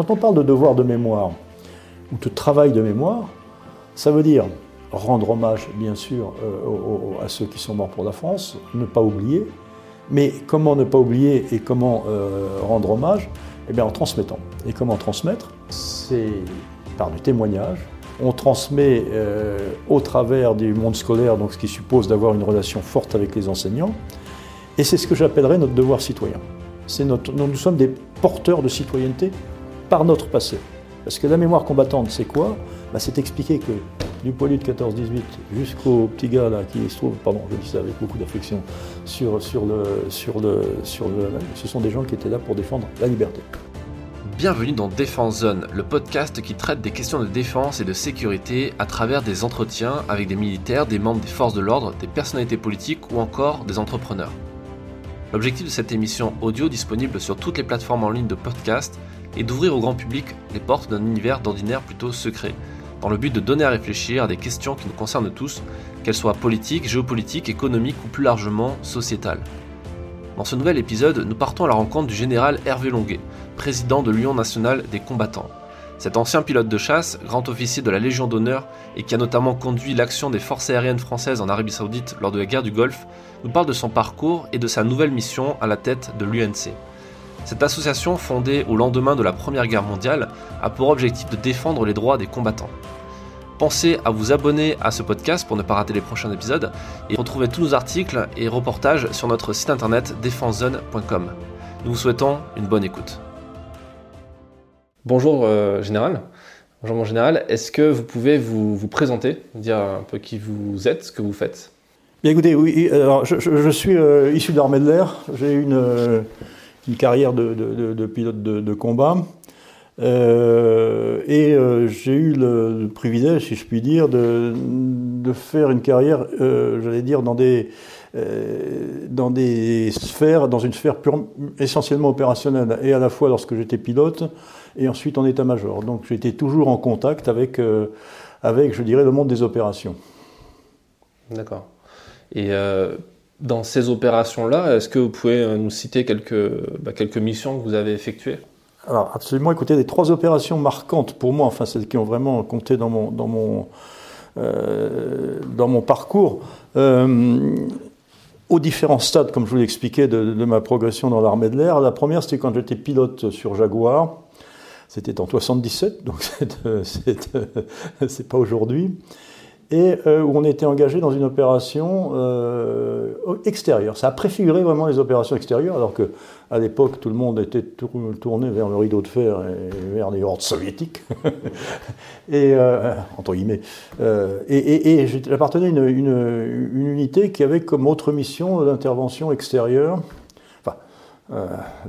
Quand on parle de devoir de mémoire ou de travail de mémoire, ça veut dire rendre hommage, bien sûr, à ceux qui sont morts pour la France, ne pas oublier, mais comment ne pas oublier et comment rendre hommage? Eh bien en transmettant. Et comment transmettre? C'est par du témoignage, on transmet euh, au travers du monde scolaire, donc ce qui suppose d'avoir une relation forte avec les enseignants. Et c'est ce que j'appellerais notre devoir citoyen. Notre, nous sommes des porteurs de citoyenneté par notre passé. Parce que la mémoire combattante, c'est quoi? Bah, C'est expliquer que du poilu de 14-18 jusqu'au petit gars qui se trouve, pardon, je dis ça avec beaucoup d'affection, sur, sur le, sur le, sur le, ce sont des gens qui étaient là pour défendre la liberté. Bienvenue dans Défense Zone, le podcast qui traite des questions de défense et de sécurité à travers des entretiens avec des militaires, des membres des forces de l'ordre, des personnalités politiques ou encore des entrepreneurs. L'objectif de cette émission audio disponible sur toutes les plateformes en ligne de podcast est d'ouvrir au grand public les portes d'un univers d'ordinaire plutôt secret, dans le but de donner à réfléchir à des questions qui nous concernent tous, qu'elles soient politiques, géopolitiques, économiques ou plus largement sociétales. Dans ce nouvel épisode, nous partons à la rencontre du général Hervé Longuet, président de l'Union nationale des combattants. Cet ancien pilote de chasse, grand officier de la Légion d'honneur et qui a notamment conduit l'action des forces aériennes françaises en Arabie saoudite lors de la guerre du Golfe, nous parle de son parcours et de sa nouvelle mission à la tête de l'UNC. Cette association, fondée au lendemain de la Première Guerre mondiale, a pour objectif de défendre les droits des combattants. Pensez à vous abonner à ce podcast pour ne pas rater les prochains épisodes et retrouver tous nos articles et reportages sur notre site internet défensezone.com. Nous vous souhaitons une bonne écoute. Bonjour euh, Général. Bonjour mon Général. Est-ce que vous pouvez vous, vous, présenter, dire un peu qui vous êtes, ce que vous faites? Bien écoutez, oui, alors je, suis euh, issu de l'armée de l'air. J'ai une, euh, une carrière de, pilote de, combat. Euh, et euh, j'ai eu le, privilège, si je puis dire, de, faire une carrière, euh, j'allais dire, dans des, dans des sphères, dans une sphère essentiellement opérationnelle, et à la fois lorsque j'étais pilote, et ensuite en état-major. Donc j'étais toujours en contact avec, avec, je dirais, le monde des opérations. D'accord. Et dans ces opérations-là, est-ce que vous pouvez nous citer quelques, bah, quelques missions que vous avez effectuées? Alors, absolument, écoutez, les trois opérations marquantes pour moi, enfin celles qui ont vraiment compté dans mon, dans mon, euh, dans mon parcours, euh, aux différents stades, comme je vous l'ai expliqué, de, ma progression dans l'armée de l'air. La première, c'était quand j'étais pilote sur Jaguar. C'était en 77, donc c'est pas aujourd'hui et euh, où on était engagé dans une opération euh, extérieure. Ça a préfiguré vraiment les opérations extérieures, alors que à l'époque tout le monde était tourné vers le rideau de fer et vers les hordes soviétiques, et euh, j'appartenais à une, une, unité qui avait comme autre mission l'intervention extérieure. Enfin,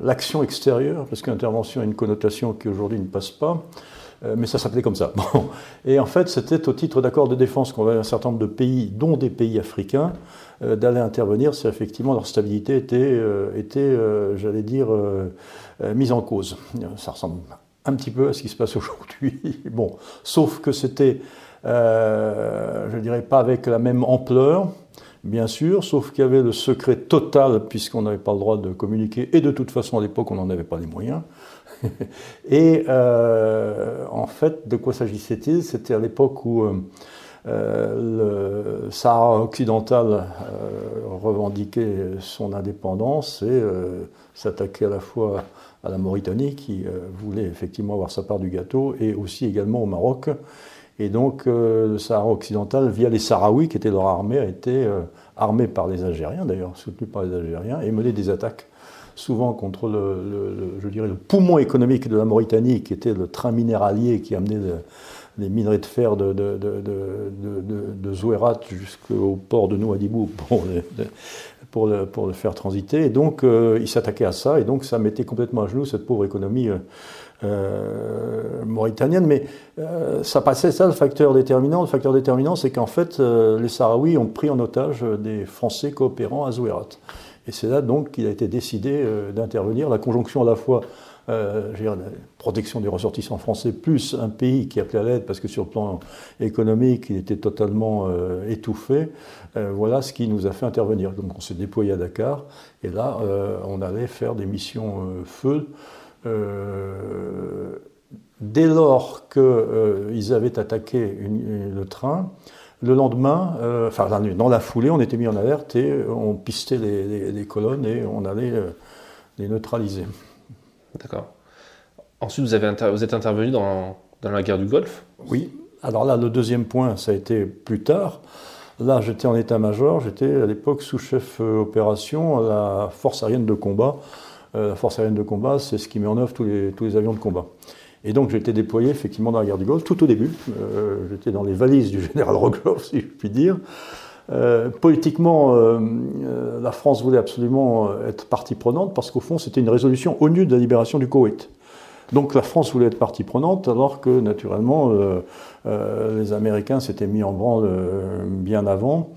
l'action extérieure, parce qu'intervention a une connotation qui aujourd'hui ne passe pas. Euh, mais ça s'appelait comme ça. Et en fait, c'était au titre d'accord de défense qu'on avait un certain nombre de pays, dont des pays africains, euh, d'aller intervenir si effectivement leur stabilité était, euh, j'allais dire, mise en cause. Ça ressemble un petit peu à ce qui se passe aujourd'hui. bon, sauf que c'était, je dirais, pas avec la même ampleur, bien sûr, sauf qu'il y avait le secret total, puisqu'on n'avait pas le droit de communiquer, et de toute façon, à l'époque, on n'en avait pas les moyens. et euh, en fait, de quoi s'agissait-il? C'était à l'époque où euh, euh, le Sahara occidental revendiquait son indépendance et s'attaquait à la fois à la Mauritanie, qui voulait effectivement avoir sa part du gâteau, et aussi également au Maroc. Et donc, le Sahara occidental, via les Sahraouis, qui étaient leur armée, a été armé par les Algériens, d'ailleurs, soutenu par les Algériens, et mené des attaques souvent contre le, je dirais, le poumon économique de la Mauritanie, qui était le train minéralier qui amenait les minerais de fer de, Zouerat jusqu'au port de Nouadhibou pour, le, faire transiter. Et donc, euh, il s'attaquait à ça, et donc ça mettait complètement à genoux cette pauvre économie euh, euh, mauritanienne. Mais ça passait ça, le facteur déterminant. Le facteur déterminant, c'est qu'en fait, les Sahraouis ont pris en otage des Français coopérants à Zouerat. Et c'est là donc qu'il a été décidé euh, d'intervenir. La conjonction à la fois euh, la protection des ressortissants français, plus un pays qui appelait à l'aide parce que sur le plan économique, il était totalement euh, étouffé. Euh, voilà ce qui nous a fait intervenir. Donc on s'est déployé à Dakar et là, on allait faire des missions feu dès lors qu'ils avaient attaqué le train, le lendemain, enfin dans la foulée, on était mis en alerte et on pistait les, colonnes et on allait les neutraliser. D'accord. Ensuite, vous, avez vous êtes intervenu dans, dans la guerre du Golfe? Oui. Alors là, le deuxième point, ça a été plus tard. Là, j'étais en état-major, j'étais à l'époque sous-chef euh, opération à la force aérienne de combat. Euh, la force aérienne de combat, c'est ce qui met en œuvre tous les, tous les avions de combat. Et donc, j'étais déployé effectivement dans la guerre du Golfe, tout au début. Euh, j'étais dans les valises du général Rogloff, si je puis dire. politiquement, la France voulait absolument être partie prenante parce qu'au fond, c'était une résolution ONU de la libération du Koweït. Donc la France voulait être partie prenante, alors que naturellement euh, euh, les Américains s'étaient mis en branle euh, bien avant.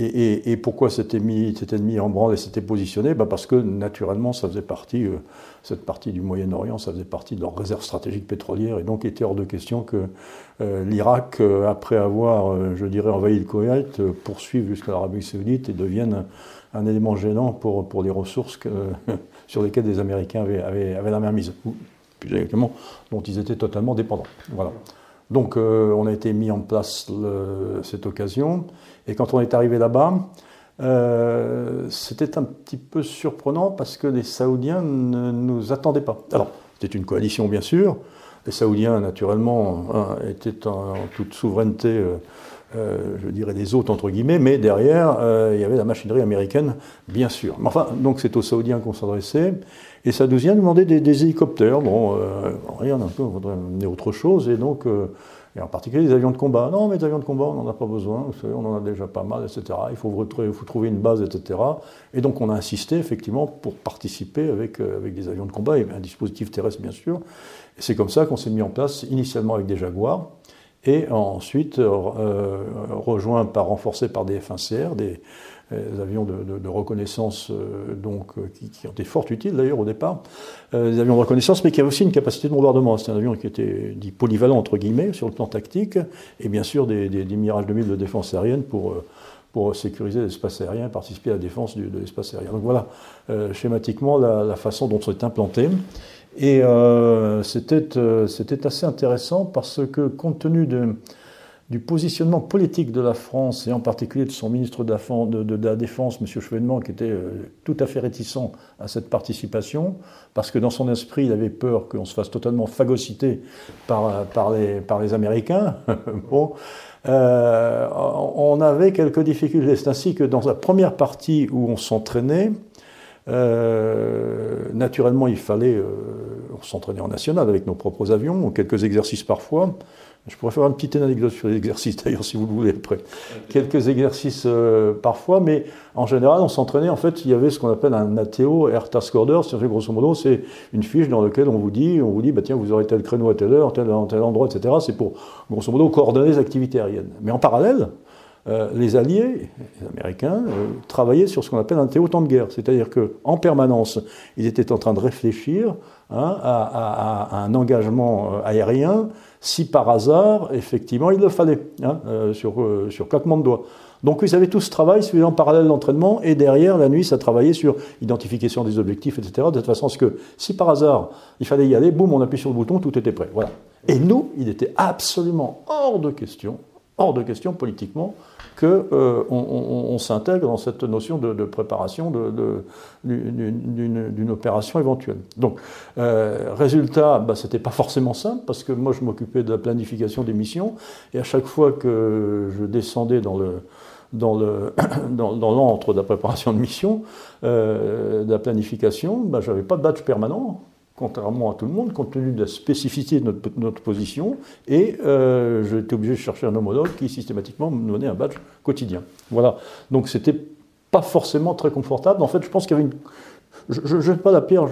Et, pourquoi s'étaient mis, mis en branle et s'étaient positionnés bah Parce que naturellement, ça faisait partie, cette partie du Moyen-Orient, ça faisait partie de leur réserve stratégique pétrolière, et donc il était hors de question que l'Irak, après avoir, je dirais, envahi le Koweït, poursuive jusqu'à l'Arabie Saoudite et devienne un, élément gênant pour, pour les ressources sur lesquelles les Américains avaient, la main mise plus exactement, dont ils étaient totalement dépendants. Voilà. Donc euh, on a été mis en place cette occasion, et quand on est arrivé là-bas, euh, c'était un petit peu surprenant parce que les Saoudiens ne nous attendaient pas. Alors, c'était une coalition bien sûr, les Saoudiens naturellement étaient en, toute souveraineté. Euh, euh, je dirais des autres entre guillemets, mais derrière, il y avait la machinerie américaine, bien sûr. Mais enfin, donc c'est aux Saoudiens qu'on s'adressait, et Saoudiens demandaient des, des hélicoptères. Bon, rien on voudrait amener autre chose, et donc, et en particulier des avions de combat. Non, mais des avions de combat, on n'en a pas besoin, vous savez, on en a déjà pas mal, etc. Il faut, trouver une base, etc. Et donc on a insisté effectivement pour participer avec, avec des avions de combat, et un dispositif terrestre bien sûr. Et c'est comme ça qu'on s'est mis en place, initialement avec des Jaguars, et ensuite euh, euh, rejoint par, renforcé par des F1CR, des, avions de, reconnaissance euh, donc, qui, ont été fort utiles d'ailleurs au départ, des avions de reconnaissance, mais qui avaient aussi une capacité de bombardement. C'était un avion qui était dit polyvalent entre guillemets sur le plan tactique, et bien sûr des, des, des Mirage 2000 de défense aérienne pour sécuriser l'espace aérien, participer à la défense de l'espace aérien. Donc voilà, schématiquement, la, façon dont c'est implanté. Et euh, euh, c'était assez intéressant parce que compte tenu de, du positionnement politique de la France, et en particulier de son ministre de la, Défense, M. Chevènement, qui était euh, tout à fait réticent à cette participation, parce que dans son esprit, il avait peur qu'on se fasse totalement phagocyter par, les, Américains. bon, euh, on avait quelques difficultés. C'est ainsi que dans la première partie où on s'entraînait, euh, naturellement, il fallait euh, s'entraîner en national avec nos propres avions, quelques exercices parfois. Je pourrais faire une petite anecdote sur les exercices, d'ailleurs, si vous le voulez, après. Quelques exercices euh, parfois, mais en général, on s'entraînait. En fait, il y avait ce qu'on appelle un ATO, Air Task Order. C'est-à-dire, grosso modo, c'est une fiche dans laquelle on vous dit, on vous dit, bah, tiens, vous aurez tel créneau à telle heure, tel, tel endroit, etc. C'est pour, grosso modo, coordonner les activités aériennes. Mais en parallèle, euh, les Alliés, les Américains, euh, travaillaient sur ce qu'on appelle un théotemps de guerre. C'est-à-dire qu'en permanence, ils étaient en train de réfléchir hein, à, un engagement euh, aérien si par hasard, effectivement, il le fallait, hein, sur, sur claquement de doigts. Donc ils avaient tout ce travail suivant en parallèle l'entraînement, et derrière, la nuit, ça travaillait sur identification des objectifs, etc. De toute façon, ce que si par hasard, il fallait y aller, boum, on appuie sur le bouton, tout était prêt. Voilà. Et nous, il était absolument hors de question, hors de question politiquement, qu'on euh, on, s'intègre dans cette notion de, préparation d'une opération éventuelle. Donc, euh, résultat, bah, c'était pas forcément simple parce que moi je m'occupais de la planification des missions et à chaque fois que je descendais dans l'antre de la préparation de mission, euh, de la planification, bah, j'avais pas de badge permanent contrairement à tout le monde, compte tenu de la spécificité de notre, position, et euh, j'étais obligé de chercher un homologue qui systématiquement me donnait un badge quotidien. Voilà. Donc c'était pas forcément très confortable. En fait, je pense qu'il y avait une, je ne jette pas la pierre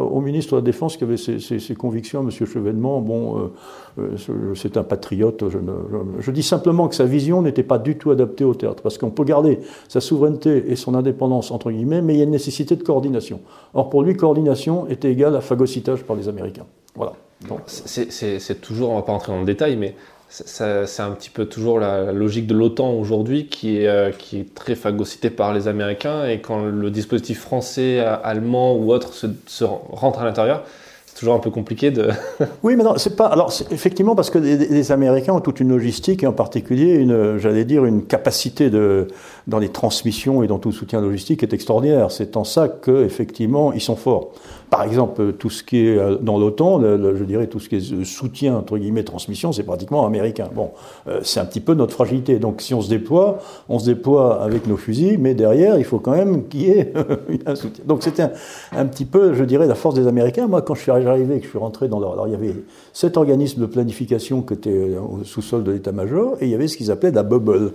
au ministre de la Défense qui avait ses, convictions, M. Chevènement. Bon, euh, euh, c'est un patriote. Je, dis simplement que sa vision n'était pas du tout adaptée au théâtre, parce qu'on peut garder sa souveraineté et son indépendance, entre guillemets, mais il y a une nécessité de coordination. Or, pour lui, coordination était égale à phagocytage par les Américains. Voilà. C'est toujours, on ne va pas entrer dans le détail, mais c'est un petit peu toujours la, logique de l'OTAN aujourd'hui qui est, euh, qui très phagocytée par les Américains et quand le dispositif français, allemand ou autre se, rentre à l'intérieur, toujours un peu compliqué de. oui, mais non, c'est pas. Alors, effectivement, parce que les, Américains ont toute une logistique et en particulier j'allais dire, une capacité de, dans les transmissions et dans tout soutien logistique est extraordinaire. C'est en ça que, effectivement, ils sont forts. Par exemple, tout ce qui est euh, dans l'OTAN, je dirais tout ce qui est soutien, entre guillemets, transmission, c'est pratiquement américain. Bon, euh, c'est un petit peu notre fragilité. Donc, si on se déploie, on se déploie avec nos fusils, mais derrière, il faut quand même qu'il y ait un soutien. Donc, c'était un, petit peu, je dirais, la force des Américains. Moi, quand je suis arrivé, que je suis rentré dans leur... Alors, il y avait sept organismes de planification qui étaient au sous-sol de l'état-major, et il y avait ce qu'ils appelaient la bubble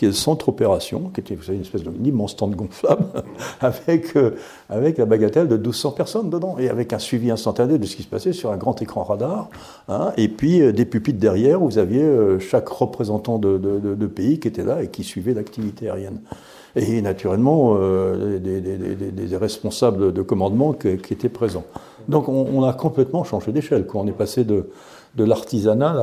qui est le centre opération, qui était vous savez, une espèce d'immense stand gonflable, avec, euh, avec la bagatelle de 1200 personnes dedans, et avec un suivi instantané de ce qui se passait sur un grand écran radar, hein, et puis euh, des pupitres derrière où vous aviez euh, chaque représentant de, de, pays qui était là et qui suivait l'activité aérienne. Et naturellement, des, responsables de commandement qui, qui étaient présents. Donc on, on a complètement changé d'échelle. On est passé de, de l'artisanat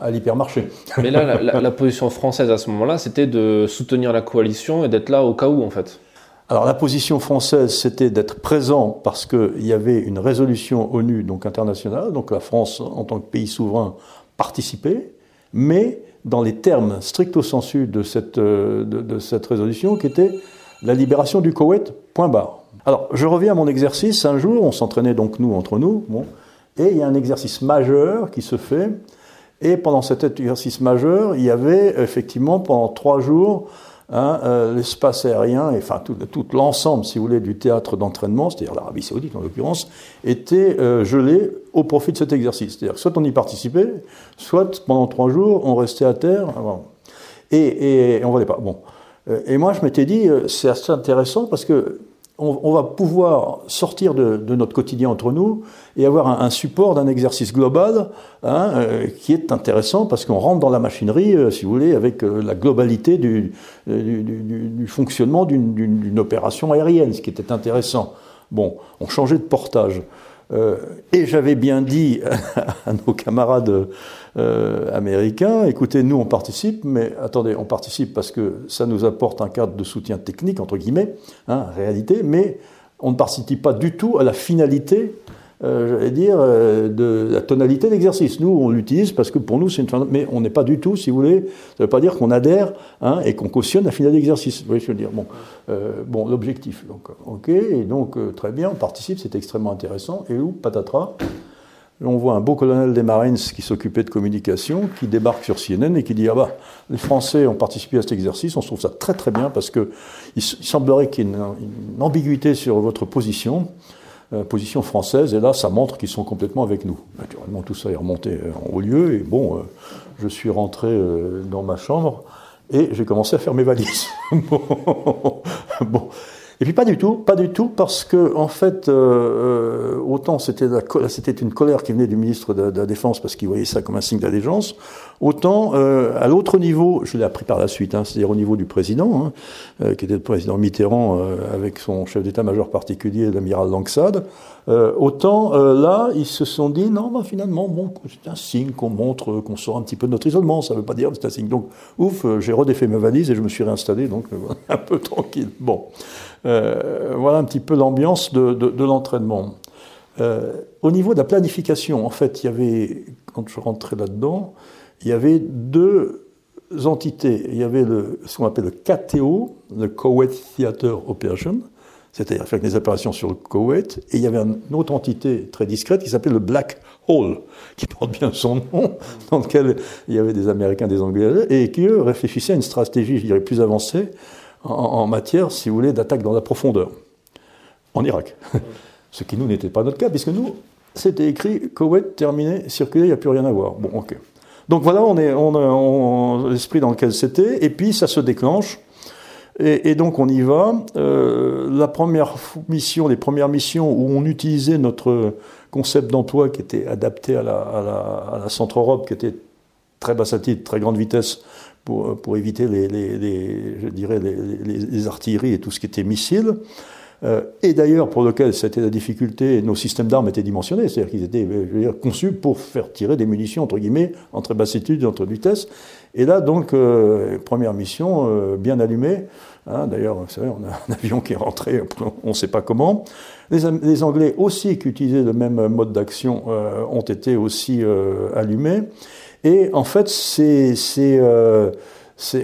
à l'hypermarché. Mais là, la, position française à ce moment-là, c'était de soutenir la coalition et d'être là au cas où, en fait. Alors la position française, c'était d'être présent parce qu'il y avait une résolution ONU, donc internationale, donc la France, en tant que pays souverain, participait, mais dans les termes stricto sensu de cette, de, de cette résolution, qui était la libération du Koweït, point barre. Alors, je reviens à mon exercice. Un jour, on s'entraînait donc nous entre nous. Bon, et il y a un exercice majeur qui se fait. Et pendant cet exercice majeur, il y avait effectivement pendant trois jours hein, euh, l'espace aérien, et, enfin tout, l'ensemble, si vous voulez, du théâtre d'entraînement, c'est-à-dire l'Arabie Saoudite en l'occurrence, était euh, gelé au profit de cet exercice. C'est-à-dire soit on y participait, soit pendant trois jours on restait à terre. Et, et, et on ne volait pas. Bon. Euh, et moi je m'étais dit, c'est assez intéressant parce que on, va pouvoir sortir de, notre quotidien entre nous et avoir un, support d'un exercice global hein, euh, qui est intéressant parce qu'on rentre dans la machinerie, euh, si vous voulez, avec euh, la globalité du, fonctionnement d'une opération aérienne, ce qui était intéressant. Bon, on changeait de portage. Et j'avais bien dit à nos camarades euh, américains, écoutez, nous on participe, mais attendez, on participe parce que ça nous apporte un cadre de soutien technique, entre guillemets, hein, réalité, mais on ne participe pas du tout à la finalité euh, j'allais dire, euh, de la tonalité d'exercice. Nous, on l'utilise parce que pour nous, c'est une mais on n'est pas du tout, si vous voulez, ça ne veut pas dire qu'on adhère hein, et qu'on cautionne la finale d'exercice. Vous voyez ce que je veux dire? Bon, bon l'objectif. Donc, ok, et donc, très bien, on participe, c'est extrêmement intéressant. Et où, patatras on voit un beau colonel des Marines qui s'occupait de communication, qui débarque sur CNN et qui dit Ah bah, les Français ont participé à cet exercice, on trouve ça très très bien parce qu'il il semblerait qu'il y ait une ambiguïté sur votre position. Euh, position française, et là, ça montre qu'ils sont complètement avec nous. Naturellement, tout ça est remonté euh, au lieu, et bon, euh, je suis rentré dans ma chambre, et j'ai commencé à faire mes valises. bon. Et puis pas du tout, pas du tout, parce que en fait, euh, autant c'était une colère qui venait du ministre de, la Défense parce qu'il voyait ça comme un signe d'allégeance, autant euh, à l'autre niveau, je l'ai appris par la suite, hein, c'est-à-dire au niveau du président, hein, euh, qui était le président Mitterrand avec son chef d'état-major particulier, l'amiral Langsade, autant là, ils se sont dit non, bah, finalement, c'est un signe qu'on montre, qu'on sort un petit peu de notre isolement, ça veut pas dire que c'est un signe. Donc, ouf, j'ai redéfait mes valises et je me suis réinstallé, donc un peu tranquille. Bon. Euh, voilà un petit peu l'ambiance de, l'entraînement. Euh, au niveau de la planification, en fait, il y avait, quand je rentrais là-dedans, il y avait deux entités. Il y avait le, ce qu'on appelle le KTO, le Kuwait Theater Operation, c'est-à-dire faire des opérations sur le Koweït, et il y avait une autre entité très discrète qui s'appelait le Black Hole, qui porte bien son nom, dans lequel il y avait des Américains, des Anglais, et qui, eux, réfléchissaient à une stratégie, je dirais, plus avancée, en, matière, si vous voulez, d'attaque dans la profondeur, en Irak. Ce qui, nous, n'était pas notre cas, puisque nous, c'était écrit Koweït terminé, circulé, il n'y a plus rien à voir. Bon, ok. Donc voilà, on est l'esprit dans lequel c'était, et puis ça se déclenche. Et, donc on y va. Euh, la première mission, les premières missions où on utilisait notre concept d'emploi qui était adapté à la, à Centre-Europe, qui était très basse altitude, très grande vitesse, pour, éviter les, je dirais les, artilleries et tout ce qui était missiles. et d'ailleurs pour lequel c'était la difficulté, nos systèmes d'armes étaient dimensionnés, c'est-à-dire qu'ils étaient conçus pour faire tirer des munitions, entre guillemets, entre bassitude et entre vitesse. Et là, donc, première mission, bien allumée. Hein, D'ailleurs, vous savez, on a un avion qui est rentré, on ne sait pas comment. Les, Anglais aussi, qui utilisaient le même mode d'action, ont été aussi allumés. Et en fait, euh,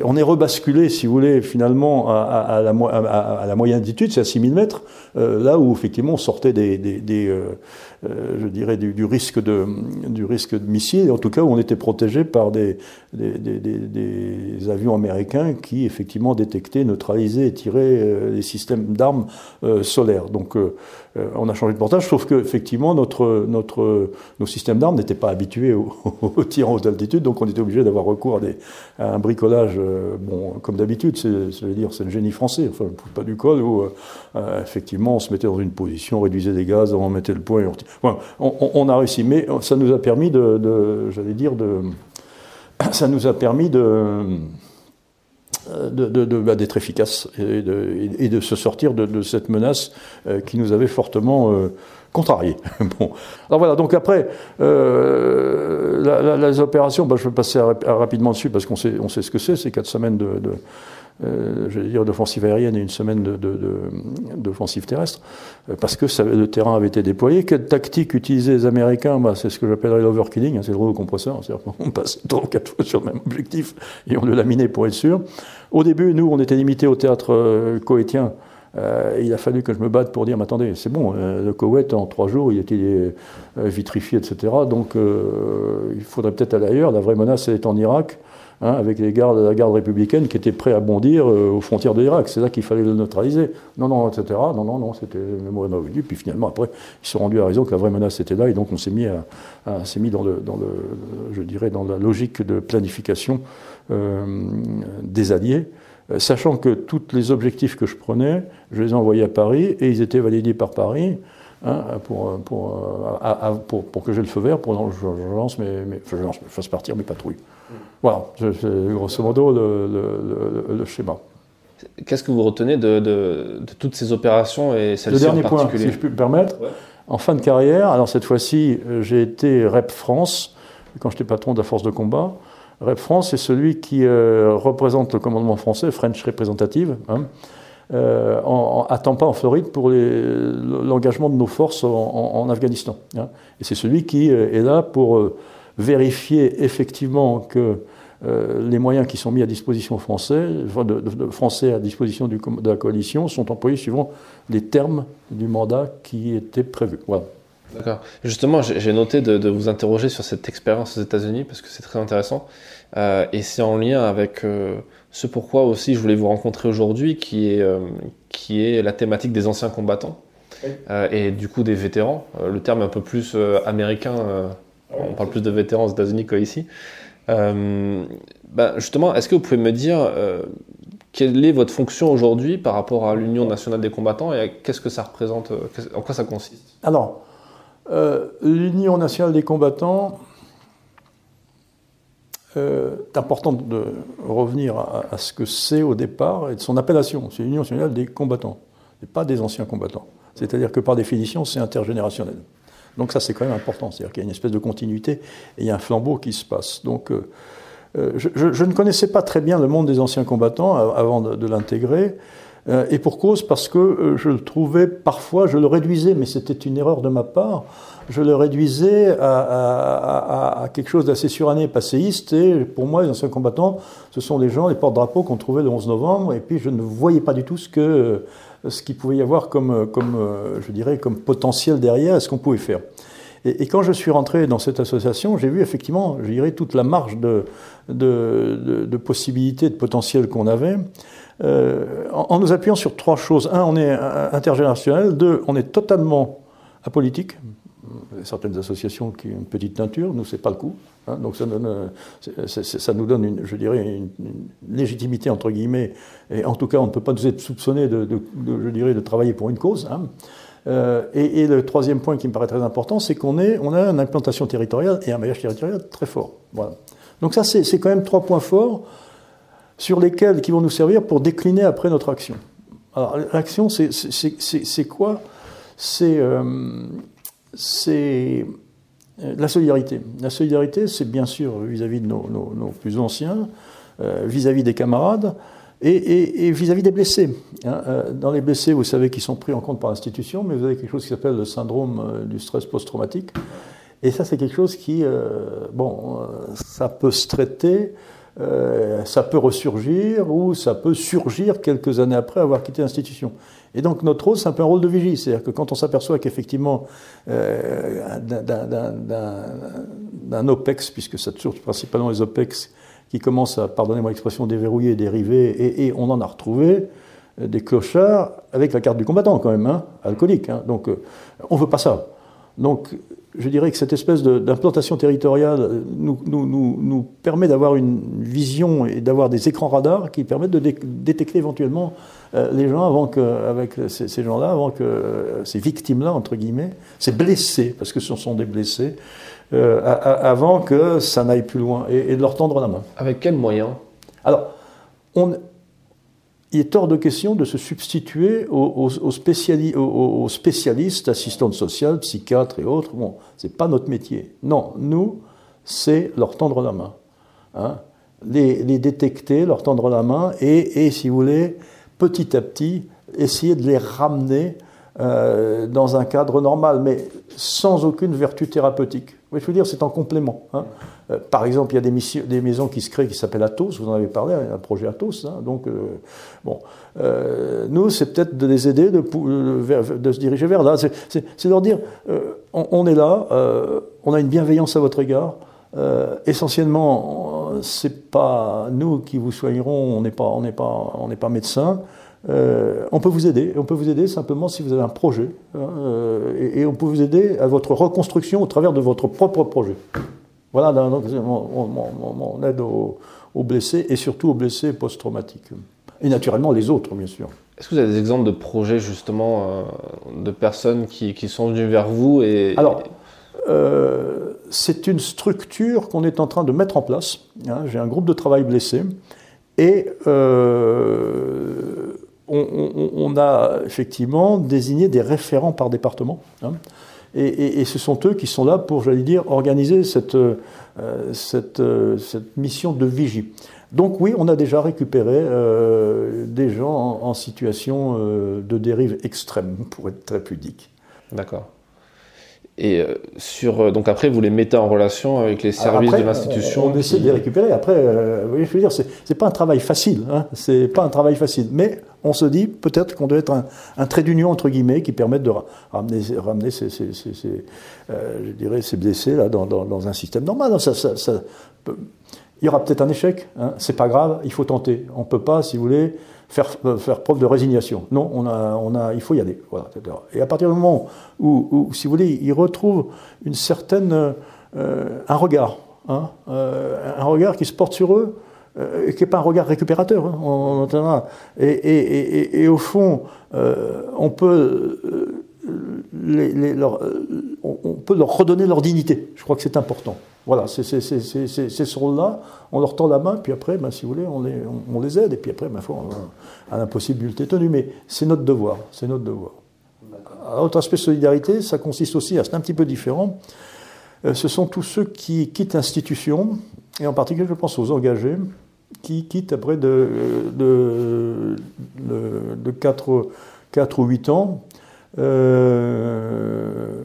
on est rebasculé, si vous voulez, finalement, à, la, moyenne altitude, c'est à 6000 mètres, euh, là où effectivement on sortait des, euh, je dirais, du, du, risque de, du risque de missiles, en tout cas où on était protégé par des, des, des avions américains qui effectivement détectaient, neutralisaient et tiraient euh, les systèmes d'armes euh, solaires. Donc on a changé de portage, sauf que effectivement notre, notre, nos systèmes d'armes n'étaient pas habitués au, au, tir en haute altitude, donc on était obligé d'avoir recours à, des, à un bricolage, bon, comme d'habitude, c'est, dire, c'est le génie français, enfin, pas du col, où effectivement on se mettait dans une position, on réduisait les gaz, on mettait le point et on on, a réussi, mais ça nous a permis de, j'allais dire, de, ça nous a permis de, bah, d'être efficace et de, se sortir de, cette menace euh, qui nous avait fortement euh, contrariés. bon. Alors voilà, donc après, euh, les opérations, bah, je vais passer rapidement dessus parce qu'on sait, on sait ce que c'est, c'est quatre semaines de, euh, je dire, d'offensive aérienne et une semaine d'offensive de, terrestre, euh, parce que le terrain avait été déployé. Quelle tactique utilisaient les Américains? Bah, C'est ce que j'appellerais l'overkilling, hein, c'est le rouleau compresseur. C'est-à-dire qu'on passe trois ou quatre fois sur le même objectif et on le laminait pour être sûr. Au début, nous, on était limité au théâtre euh. Euh, il a fallu que je me batte pour dire, mais attendez, c'est bon, euh, le Koweït, en trois jours, il était vitrifié, etc. Donc, il faudrait peut-être aller ailleurs. La vraie menace, elle est en Irak. Hein, avec les gardes, la garde républicaine qui était prêt à bondir aux frontières de l'Irak. C'est là qu'il fallait le neutraliser. Non, non, etc. Non, non, non, c'était le mémoire revenu. Puis finalement, après, ils se sont rendus à raison que la vraie menace était là, et donc on s'est mis, dans, le, je dirais, dans la logique de planification des alliés. Euh, sachant que tous les objectifs que je prenais, je les ai envoyés à Paris et ils étaient validés par Paris hein, pour, euh, que j'ai le feu vert pour que je, lance mes, mes, je fasse partir mes patrouilles. Voilà, c'est grosso modo le, le, le, schéma. Qu'est-ce que vous retenez de, de, de toutes ces opérations et celle-ci en particulier Le dernier point, si je peux me permettre, en fin de carrière, alors cette fois-ci, euh, j'ai été REP France, quand j'étais patron de la force de combat. Rep France, c'est celui qui euh, représente le commandement français, French Representative, hein, euh, en, à Tampa, en Floride, pour l'engagement de nos forces en, Afghanistan. Hein. Et c'est celui qui euh, est là pour vérifier effectivement que les moyens qui sont mis à disposition français, de, français à disposition du, de la coalition sont employés suivant les termes du mandat qui était prévu. Voilà. D'accord. Justement, j'ai noté de, vous interroger sur cette expérience aux États-Unis parce que c'est très intéressant. Euh, et c'est en lien avec euh, ce pourquoi aussi je voulais vous rencontrer aujourd'hui, qui, est euh, qui est la thématique des anciens combattants et du coup des vétérans. le terme un peu plus américain, on parle plus de vétérans aux États-Unis qu'ici. Ben, justement, est-ce que vous pouvez me dire quelle est votre fonction aujourd'hui par rapport à l'Union nationale des combattants et qu'est-ce que ça représente, en quoi ça consiste? Alors, euh, L'Union nationale des combattants, euh, c'est important de revenir à, ce que c'est au départ et de son appellation. C'est l'Union nationale des combattants, et pas des anciens combattants. C'est-à-dire que par définition, c'est intergénérationnel. Donc ça, c'est quand même important. C'est-à-dire qu'il y a une espèce de continuité et il y a un flambeau qui se passe. Donc euh, je, je, ne connaissais pas très bien le monde des anciens combattants avant de, l'intégrer. Euh, et pour cause, parce que euh, je le trouvais parfois, je le réduisais, mais c'était une erreur de ma part, je le réduisais à, quelque chose d'assez suranné, passéiste, et pour moi, les anciens combattants, ce sont les gens, les porte-drapeaux qu'on trouvait le 11 novembre, et puis je ne voyais pas du tout ce que ce qu'il pouvait y avoir comme, comme, je dirais, comme potentiel derrière, ce qu'on pouvait faire. Et, quand je suis rentré dans cette association, j'ai vu effectivement, je dirais, toute la marge de possibilités, de potentiel qu'on avait. Euh, en, nous appuyant sur trois choses. Un, on est intergénérationnel. Deux, on est totalement apolitique. Certaines associations qui ont une petite teinture, nous, c'est pas le coup. Hein. donc ça, donne, ça, nous donne, je dirais, une, légitimité, entre guillemets, et en tout cas, on ne peut pas nous être soupçonné de, de travailler pour une cause. Hein. Euh, et, le troisième point qui me paraît très important, c'est qu'on on a une implantation territoriale et un maillage territorial très fort. Voilà. Donc ça, c'est quand même trois points forts sur lesquels qui vont nous servir pour décliner après notre action. Alors, l'action, c'est quoi? C'est c'est la solidarité. La solidarité, c'est bien sûr vis-à-vis de nos, plus anciens, vis-à-vis des camarades, et vis-à-vis des blessés. Hein. Dans les blessés, vous savez qu'ils sont pris en compte par l'institution, mais vous avez quelque chose qui s'appelle le syndrome du stress post-traumatique. Et ça, c'est quelque chose qui, bon, ça peut se traiter euh, ça peut ressurgir ou ça peut surgir quelques années après avoir quitté l'institution. Et donc notre rôle, c'est un peu un rôle de vigie. C'est-à-dire que quand on s'aperçoit qu'effectivement euh, d'un OPEX, puisque ça touche principalement les OPEX qui commencent à, pardonnez-moi l'expression, déverrouiller, dériver, et, on en a retrouvé euh, des clochards avec la carte du combattant quand même, hein, alcoolique. Hein. Donc on ne veut pas ça. Donc je dirais que cette espèce d'implantation territoriale euh, nous, nous, nous, nous permet d'avoir une vision et d'avoir des écrans radars qui permettent de détecter éventuellement euh, les gens avant que, avec ces, gens-là, avant que euh, ces victimes-là, entre guillemets, ces blessés, parce que ce sont des blessés, avant que ça n'aille plus loin et, et, de leur tendre la main. Avec quels moyens? Alors, on, il est hors de question de se substituer aux, spécialistes, assistantes sociales, psychiatres et autres. Bon, c'est pas notre métier. Non, nous, c'est leur tendre la main. Hein. les, détecter, leur tendre la main et, si vous voulez, petit à petit, essayer de les ramener euh, dans un cadre normal, mais sans aucune vertu thérapeutique. je veux dire, c'est en complément. Hein. Euh, par exemple, il y a des, maisons qui se créent qui s'appellent Athos, vous en avez parlé, un projet Athos. Hein. donc, euh, bon, nous, c'est peut-être de les aider de, de, se diriger vers là. C'est leur dire, on, est là, on a une bienveillance à votre égard. essentiellement, c'est pas nous qui vous soignerons, on n'est pas, pas, pas médecin. Euh, on peut vous aider. On peut vous aider simplement si vous avez un projet. Hein, euh, et, on peut vous aider à votre reconstruction au travers de votre propre projet. Voilà, donc on, aide aux, blessés et surtout aux blessés post-traumatiques. Et naturellement les autres, bien sûr. Est-ce que vous avez des exemples de projets justement euh, de personnes qui, sont venues vers vous et, Alors, c'est une structure qu'on est en train de mettre en place. Hein. J'ai un groupe de travail blessé et on, a effectivement désigné des référents par département. Hein. Et, ce sont eux qui sont là pour, j'allais dire, organiser cette, euh, euh, cette, mission de vigie. Donc oui, on a déjà récupéré euh, des gens en, situation de dérive extrême, pour être très pudique. D'accord. Et sur, donc après, vous les mettez en relation avec les services de l'institution. On, essaie de les récupérer. Après, euh, je veux dire, c'est pas un travail facile. Hein. C'est pas un travail facile. Mais on se dit peut-être qu'on doit être un, trait d'union entre guillemets qui permette de ramener, ramener ces, ces, blessés là dans, un système normal. Il y aura peut-être un échec. Hein. C'est pas grave. Il faut tenter. On peut pas, si vous voulez faire, euh, faire preuve de résignation. Non, on a, on a, il faut y aller. Et à partir du moment où, si vous voulez, il retrouve une certaine, euh, un regard, hein, euh, un regard qui se porte sur eux, qui n'est pas un regard récupérateur. Hein, on, et, et, et, au fond, on peut les, leur, on peut leur redonner leur dignité. Je crois que c'est important. Voilà, c'est ce rôle-là. On leur tend la main, puis après, ben, si vous voulez, on les, on, les aide, et puis après, ben, on a l'impossibilité tenue. Mais c'est notre devoir, c'est notre devoir. Autre aspect solidarité, ça consiste aussi, c'est un petit peu différent. Euh, ce sont tous ceux qui quittent l'institution, et en particulier, je pense aux engagés, qui quittent après de, de, de, 4, 4, ou 8 ans. Euh,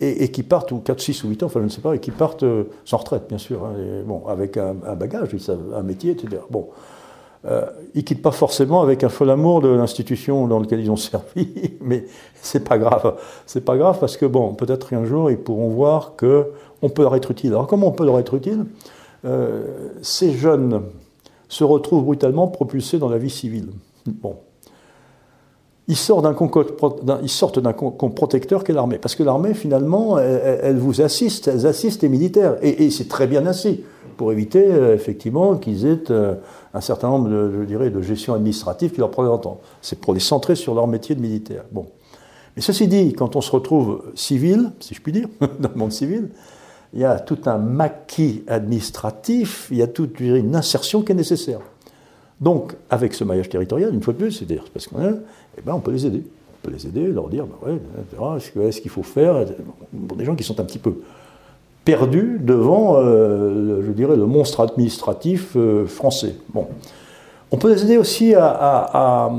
et, qui partent, ou 4, 6 ou 8 ans, enfin je ne sais pas, et qui partent euh, sans retraite, bien sûr, hein, bon, avec un, bagage, un métier, etc. Bon, euh, ils ne quittent pas forcément avec un fol amour de l'institution dans laquelle ils ont servi, mais c'est pas grave. C'est pas grave parce que, bon, peut-être qu'un jour, ils pourront voir qu'on peut leur être utile. Alors, comment on peut leur être utile? Ces jeunes se retrouvent brutalement propulsés dans la vie civile. Bon, ils sortent d'un con protecteur qu'est l'armée. Parce que l'armée, finalement, elle, vous assiste, elle assiste les militaires. Et, c'est très bien ainsi, pour éviter, euh, effectivement, qu'ils aient euh, un certain nombre de, je dirais, de gestion administrative qui leur prennent temps. C'est pour les centrer sur leur métier de militaire. Bon. Mais ceci dit, quand on se retrouve civil, si je puis dire, dans le monde civil, il y a tout un maquis administratif, il y a toute une insertion qui est nécessaire. Donc, avec ce maillage territorial, une fois de plus, c'est-à-dire parce qu'on eh ben, on peut les aider. On peut les aider, leur dire, ben ouais, ce qu'il faut faire Pour des gens qui sont un petit peu perdus devant, euh, je dirais, le monstre administratif euh, français. Bon. On peut les aider aussi à,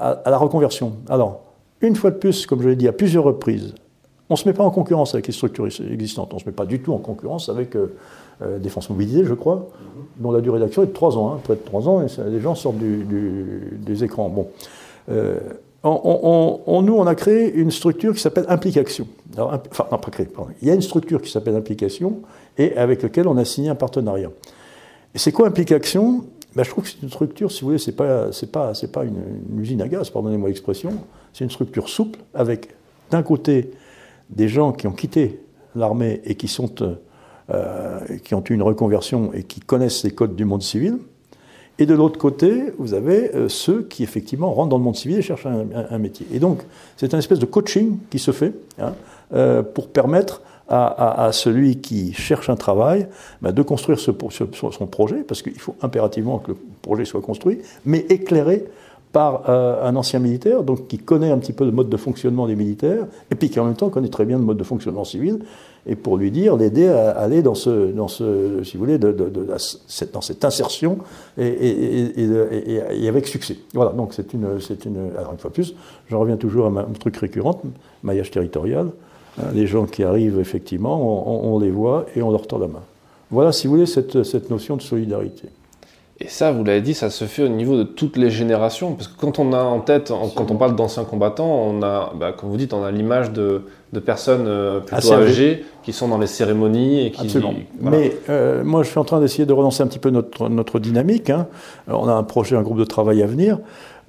la reconversion. Alors, une fois de plus, comme je l'ai dit à plusieurs reprises, on ne se met pas en concurrence avec les structures existantes. On ne se met pas du tout en concurrence avec euh, euh, Défense Mobilité, je crois, dont la durée d'action est de 3 ans. Hein, peut être 3 ans, et les gens sortent des écrans. Bon. Euh, on, nous, on a créé une structure qui s'appelle Implication. enfin, non, pas créé, pardon. Il y a une structure qui s'appelle Implication et avec laquelle on a signé un partenariat. Et c'est quoi Implication? Ben, Je trouve que c'est une structure, si vous voulez, ce n'est pas, pas, pas une, une, usine à gaz, pardonnez-moi l'expression. C'est une structure souple avec, d'un côté, des gens qui ont quitté l'armée et qui, sont, euh, qui ont eu une reconversion et qui connaissent les codes du monde civil. Et de l'autre côté, vous avez euh, ceux qui effectivement rentrent dans le monde civil et cherchent un, métier. Et donc, c'est un espèce de coaching qui se fait hein, euh, pour permettre à, celui qui cherche un travail bah, de construire son projet, parce qu'il faut impérativement que le projet soit construit, mais éclairé par euh, un ancien militaire, donc qui connaît un petit peu le mode de fonctionnement des militaires, et puis qui en même temps connaît très bien le mode de fonctionnement civil, et pour lui dire, l'aider à aller dans ce, dans ce, si vous voulez, de, dans cette insertion et, et, avec succès. Voilà, donc c'est une, c'est une. Alors une fois plus, je reviens toujours à un truc récurrent, maillage territorial. Les gens qui arrivent effectivement, on, on, les voit et on leur tend la main. Voilà, si vous voulez, cette, cette notion de solidarité. Et ça, vous l'avez dit, ça se fait au niveau de toutes les générations. Parce que quand on a en tête, quand on parle d'anciens combattants, on a, bah, comme vous dites, on a l'image de, personnes euh, plutôt âgées qui sont dans les cérémonies. Et qui, Absolument. Mais euh, moi, je suis en train d'essayer de relancer un petit peu notre, notre dynamique. Hein. On a un projet, un groupe de travail à venir.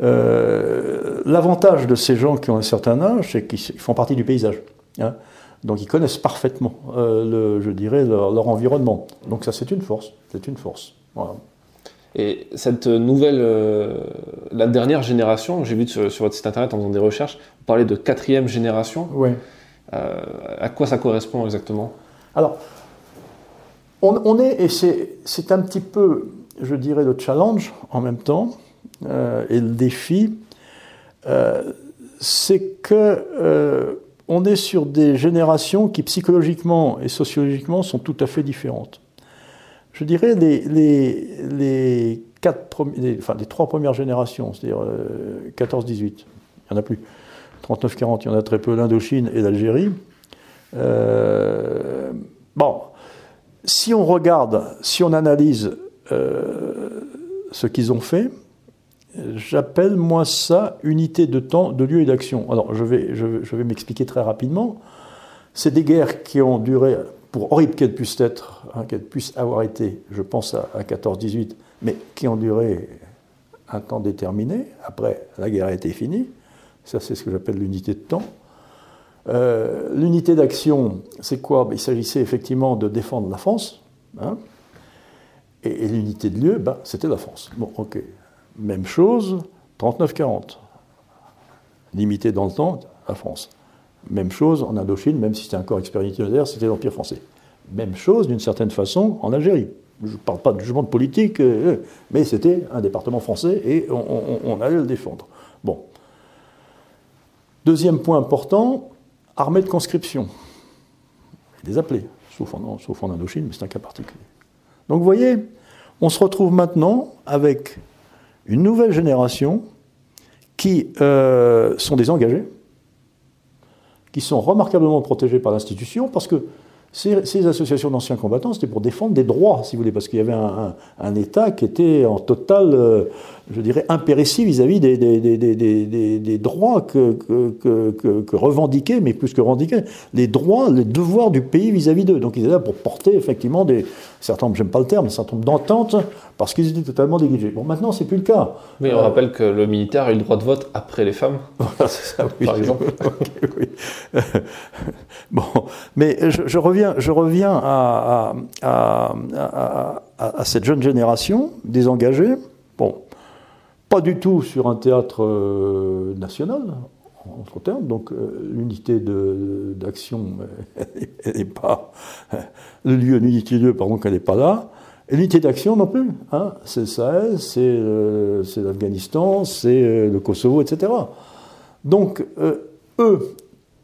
Euh, l'avantage de ces gens qui ont un certain âge, c'est qu'ils font partie du paysage. Hein. Donc ils connaissent parfaitement, le, je dirais, leur, leur, environnement. Donc ça, c'est une force. C'est une force. Voilà. Et cette nouvelle, euh, la dernière génération, j'ai vu sur, votre site internet en faisant des recherches, vous parlez de quatrième génération. Oui. Euh, à quoi ça correspond exactement? Alors, on, est, et c'est un petit peu, je dirais, le challenge en même temps, euh, et le défi, c'est que on est sur des générations qui psychologiquement et sociologiquement sont tout à fait différentes je dirais, les, les, quatre enfin, les trois premières générations, c'est-à-dire 14-18, euh, il n'y en a plus. 39-40, il y en a très peu, l'Indochine et l'Algérie. Euh, bon, si on regarde, si on analyse euh, ce qu'ils ont fait, j'appelle moi ça unité de temps, de lieu et d'action. Alors je vais, je vais m'expliquer très rapidement. C'est des guerres qui ont duré pour horrible qu'elle puisse être, hein, qu'elle puisse avoir été, je pense à, 14-18, mais qui ont duré un temps déterminé. Après, la guerre a été finie. Ça, c'est ce que j'appelle l'unité de temps. Euh, l'unité d'action, c'est quoi? Ben, Il s'agissait effectivement de défendre la France. Hein. et, l'unité de lieu, ben, c'était la France. Bon, ok. Même chose, 39-40. Limité dans le temps, la France. Même chose en Indochine, même si c'était un corps expérimentaire, c'était l'Empire français. Même chose, d'une certaine façon, en Algérie. Je ne parle pas de jugement de politique, euh, mais c'était un département français et on, allait le défendre. Bon. Deuxième point important, armée de conscription. Des appelés, sauf en, Indochine, mais c'est un cas particulier. Donc vous voyez, on se retrouve maintenant avec une nouvelle génération qui euh, sont des engagés, qui sont remarquablement protégés par l'institution, parce que ces, associations d'anciens combattants, c'était pour défendre des droits, si vous voulez, parce qu'il y avait un, État qui était en total, euh, je dirais, impérissif vis-à-vis des, des, droits que, que, revendiquaient, mais plus que revendiquaient, les droits, les devoirs du pays vis-à-vis d'eux. Donc ils étaient là pour porter effectivement des, certains, j'aime pas le terme, un certain nombre d'ententes, parce qu'ils étaient totalement négligés. Bon, maintenant, c'est plus le cas. Mais on euh, rappelle que le militaire a eu le droit de vote après les femmes, ça, oui. par exemple. bon, mais je, reviens, je reviens à, à, à, cette jeune génération des engagés. Bon, pas du tout sur un théâtre euh, national, entre termes, donc euh, l'unité d'action, n'est pas, le lieu, l'unité de lieu, pardon, qu'elle n'est pas là. L'unité d'action non plus. Hein. C'est le Sahel, c'est euh, l'Afghanistan, c'est euh, le Kosovo, etc. Donc, eux,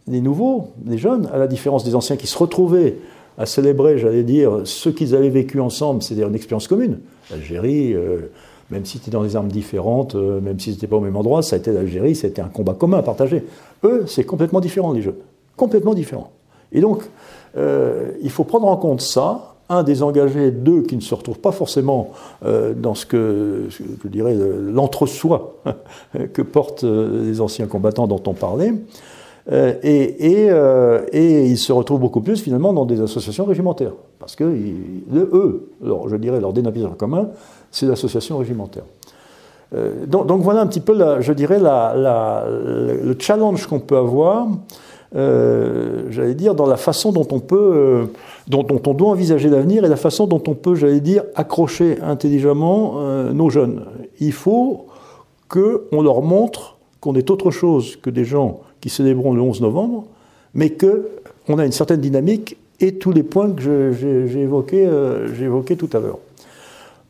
les nouveaux, les jeunes, à la différence des anciens qui se retrouvaient à célébrer, j'allais dire, ce qu'ils avaient vécu ensemble, c'est-à-dire une expérience commune. L'Algérie, même si c'était dans des armes différentes, même si c'était pas au même endroit, ça a été l'Algérie, c'était un combat commun à partager. Eux, c'est complètement différent, les jeunes. Complètement différent. Et donc, euh, il faut prendre en compte ça. Un des engagés, deux qui ne se retrouvent pas forcément euh, dans ce que je dirais l'entre-soi que portent euh, les anciens combattants dont on parlait. Et, ils se retrouvent beaucoup plus finalement dans des associations régimentaires. Parce que eux, je dirais, leur dénominateur commun, c'est l'association régimentaire. Donc, donc, voilà un petit peu, je dirais, le challenge qu'on peut avoir euh, j'allais dire, dans la façon dont on peut, euh, dont, on doit envisager l'avenir et la façon dont on peut, j'allais dire, accrocher intelligemment euh, nos jeunes. Il faut qu'on leur montre qu'on est autre chose que des gens qui célébreront le 11 novembre, mais qu'on a une certaine dynamique et tous les points que j'ai évoqués, évoqué tout à l'heure.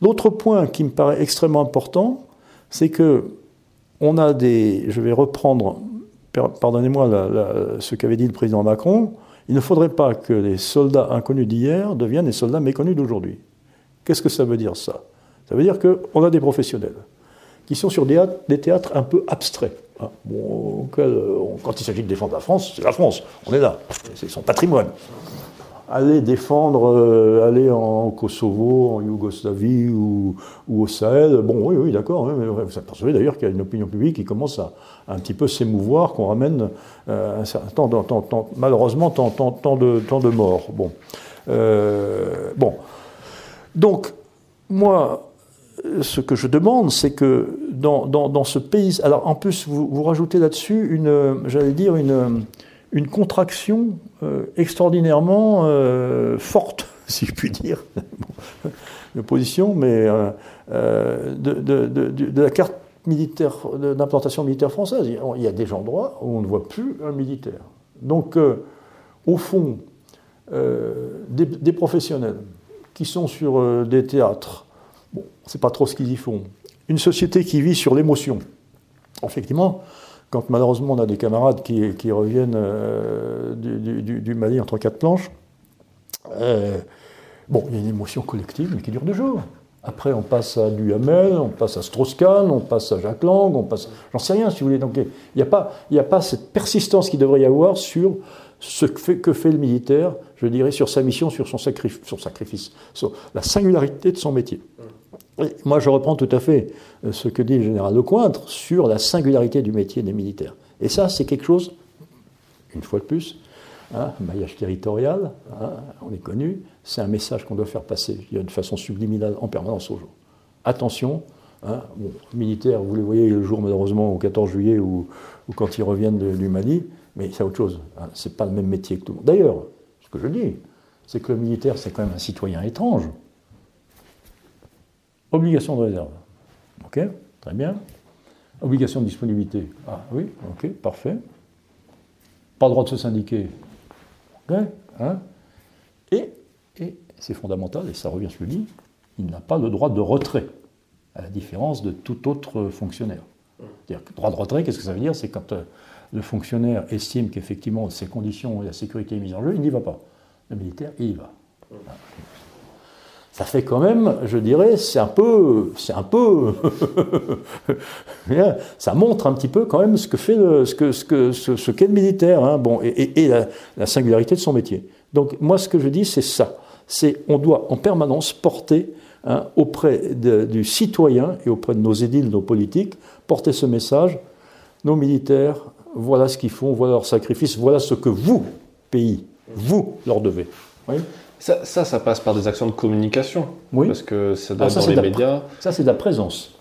L'autre point qui me paraît extrêmement important, c'est que on a des, je vais reprendre pardonnez-moi ce qu'avait dit le président Macron, il ne faudrait pas que les soldats inconnus d'hier deviennent les soldats méconnus d'aujourd'hui. Qu'est-ce que ça veut dire ça? Ça veut dire qu'on a des professionnels qui sont sur des, théâtres un peu abstraits. Hein. quand il s'agit de défendre la France, c'est la France, on est là, c'est son patrimoine aller défendre, euh, aller en Kosovo, en Yougoslavie ou, au Sahel, bon, oui, oui, d'accord, vous apercevez d'ailleurs qu'il y a une opinion publique qui commence à, un petit peu s'émouvoir, qu'on ramène euh, un certain malheureusement, tant, de, tant de morts. Bon. Euh, bon. Donc, moi, ce que je demande, c'est que dans, dans, ce pays. Alors, en plus, vous, vous rajoutez là-dessus une, j'allais dire, une une contraction euh, extraordinairement euh, forte, si je puis dire, de position, mais euh, de, la carte militaire, d'implantation militaire française. Il y a des endroits où on ne voit plus un militaire. Donc, au fond, des, professionnels qui sont sur des théâtres, bon, sait pas trop ce qu'ils y font. Une société qui vit sur l'émotion. Effectivement, quand malheureusement on a des camarades qui, reviennent euh, du, Mali entre quatre planches, euh, bon, il y a une émotion collective, mais qui dure deux jours. Après, on passe à Duhamel, on passe à Strauss-Kahn, on passe à Jacques Lang, on passe. J'en sais rien, si vous voulez. Donc, il n'y a, pas, a pas cette persistance qu'il devrait y avoir sur ce que fait, que fait, le militaire, je dirais, sur sa mission, sur son, son sacrifice, sur la singularité de son métier moi, je reprends tout à fait euh, ce que dit le général Lecointre sur la singularité du métier des militaires. Et ça, c'est quelque chose, une fois de plus, hein, maillage territorial, hein, on est connu, c'est un message qu'on doit faire passer de façon subliminale en permanence aux gens. Attention, hein, militaires, vous les voyez le jour malheureusement au 14 juillet ou, quand ils reviennent du Mali, mais c'est autre chose. Hein, c'est pas le même métier que tout le monde. D'ailleurs, ce que je dis, c'est que le militaire, c'est quand même un citoyen étrange. Obligation de réserve. OK, très bien. Obligation de disponibilité. Ah oui, ok, parfait. Pas le droit de se syndiquer. OK, hein Et, et c'est fondamental, et ça revient sur lui, il n'a pas le droit de retrait, à la différence de tout autre fonctionnaire. C'est-à-dire droit de retrait, qu'est-ce que ça veut dire? C'est quand euh, le fonctionnaire estime qu'effectivement ces conditions et la sécurité est mise en jeu, il n'y va pas. Le militaire, il y va ça fait quand même, je dirais, c'est un peu, c'est un peu, ça montre un petit peu quand même ce que fait le, ce que, ce que, ce, qu'est le militaire, hein, bon, et, la, singularité de son métier. Donc moi, ce que je dis, c'est ça. C'est, on doit en permanence porter hein, auprès du citoyen et auprès de nos édiles, nos politiques, porter ce message. Nos militaires, voilà ce qu'ils font, voilà leur sacrifice, voilà ce que vous, pays, vous leur devez. Ça, ça, passe par des actions de communication. Oui. Parce que ça doit dans les médias. Ça, c'est de la présence.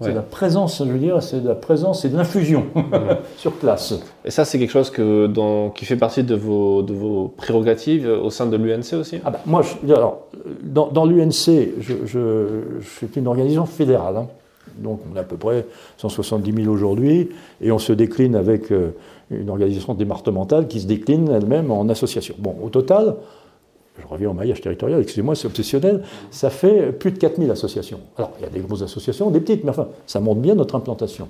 C'est de la présence, je veux dire, c'est de la présence et de l'infusion sur place. Et ça, c'est quelque chose que, dans, qui fait partie de vos, de vos prérogatives au sein de l'UNC aussi? Ah bah, Moi, alors, dans, dans l'UNC, je, je, c'est une organisation fédérale. Hein. Donc, on a à peu près 170 000 aujourd'hui, et on se décline avec euh, une organisation départementale qui se décline elle-même en association. Bon, au total, je reviens au maillage territorial, excusez-moi, c'est obsessionnel, ça fait plus de 4000 associations. Alors, il y a des grosses associations, des petites, mais enfin, ça montre bien notre implantation.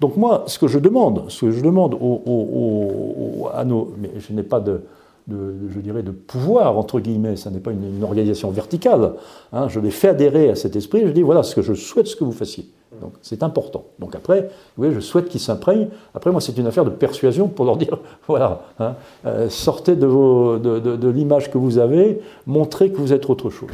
Donc moi, ce que je demande, ce que je demande à nos... Mais je n'ai pas de, je dirais, de pouvoir, entre guillemets, ça n'est pas une, organisation verticale. Hein. je les fais adhérer à cet esprit, je dis, voilà ce que je souhaite ce que vous fassiez. Donc c'est important. Donc après, vous voyez, je souhaite qu'ils s'imprègnent. Après, moi, c'est une affaire de persuasion pour leur dire, voilà, hein, euh, sortez de, vos, de, de l'image que vous avez, montrez que vous êtes autre chose.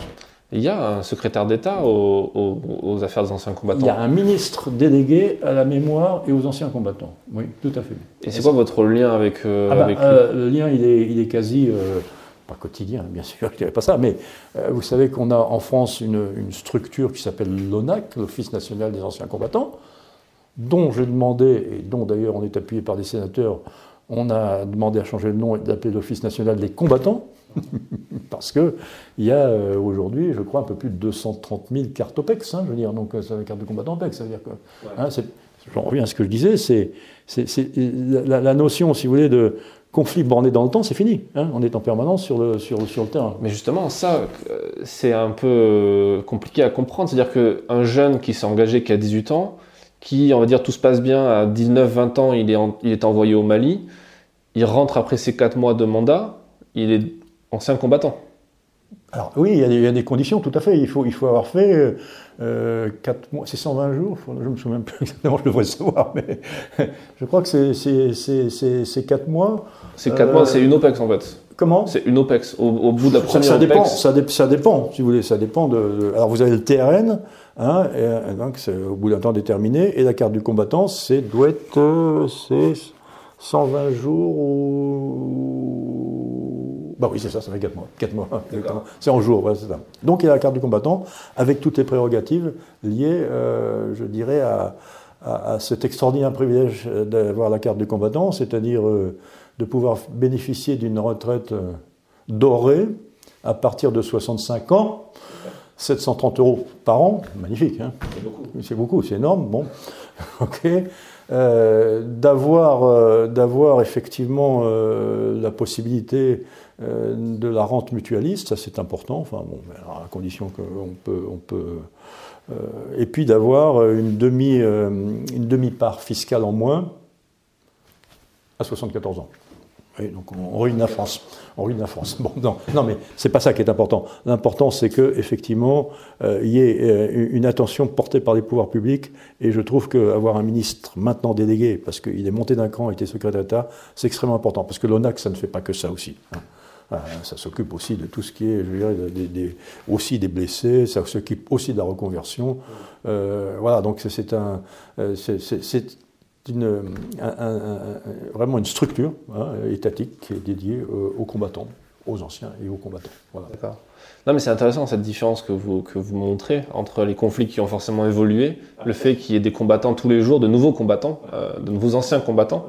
Il y a un secrétaire d'État aux, affaires des anciens combattants. Il y a un ministre délégué à la mémoire et aux anciens combattants. Oui, tout à fait. Et c'est quoi votre lien avec, euh, ah bah, euh, Le lien, il est, il est quasi, euh, pas quotidien, bien sûr, je ne dirais pas ça, mais vous savez qu'on a en France une, une structure qui s'appelle l'ONAC, l'Office national des anciens combattants, dont j'ai demandé, et dont d'ailleurs on est appuyé par des sénateurs, on a demandé à changer le nom et d'appeler l'Office national des combattants. Parce qu'il y a euh, aujourd'hui, je crois, un peu plus de 230 000 cartes OPEX. Hein, je veux dire, donc euh, c'est la carte de combattant OPEX. Ça veut dire que, hein, j'en reviens à ce que je disais, c'est, la, notion, si vous voulez, de conflit borné dans le temps, c'est fini. Hein, on est en permanence sur le, sur, sur le terrain. Mais justement, ça, euh, c'est un peu compliqué à comprendre. C'est-à-dire qu'un jeune qui s'est engagé qui a 18 ans, qui, on va dire, tout se passe bien, à 19-20 ans, il est, il est envoyé au Mali, il rentre après ses 4 mois de mandat, il est ancien combattant. Alors oui, il y, a des, conditions, tout à fait. Il faut, il faut avoir fait euh, 4 mois, c'est 120 jours, je me souviens plus exactement, je devrais le savoir, mais je crois que c'est 4 mois. C'est 4 mois, c'est une OPEX en fait. Comment? C'est une OPEX. Au, bout de la première ça, dépend, OPEX. Ça, ça, dépend, si vous voulez, ça dépend de. alors vous avez le TRN, hein, et, donc c'est au bout d'un temps déterminé, et la carte du combattant, c'est doit être euh, c'est 120 jours ou bah oui, c'est ça, ça fait 4 mois. 4 mois, C'est en jour, c'est ça. Donc il y a la carte du combattant, avec toutes les prérogatives liées, euh, je dirais, à, cet extraordinaire privilège d'avoir la carte du combattant, c'est-à-dire euh, de pouvoir bénéficier d'une retraite euh, dorée à partir de 65 ans. 730 euros par an, magnifique. Hein c'est beaucoup, c'est énorme. Bon, ok. d'avoir, d'avoir effectivement la possibilité euh, de la rente mutualiste, ça c'est important, enfin bon, à condition qu'on peut, on peut euh, et puis d'avoir une demi, euh, une demi part fiscale en moins à 74 ans. Donc on ruine la France. On ruine la France. Bon, non, non mais c'est pas ça qui est important. L'important, c'est que effectivement, il y ait une attention portée par les pouvoirs publics. Et je trouve qu'avoir un ministre maintenant délégué, parce qu'il est monté d'un cran, était secrétaire d'État, c'est extrêmement important. Parce que l'ONAC, ça ne fait pas que ça aussi. Hein. Euh, ça s'occupe aussi de tout ce qui est, je dirais, aussi des blessés, ça s'occupe aussi de la reconversion. Euh, voilà, donc c'est un, euh, une, vraiment une structure hein, étatique qui est dédiée aux combattants, aux anciens et aux combattants. Voilà. D'accord. Non, mais c'est intéressant cette différence que vous, que vous montrez entre les conflits qui ont forcément évolué, le fait qu'il y ait des combattants tous les jours, de nouveaux combattants, de nouveaux anciens combattants.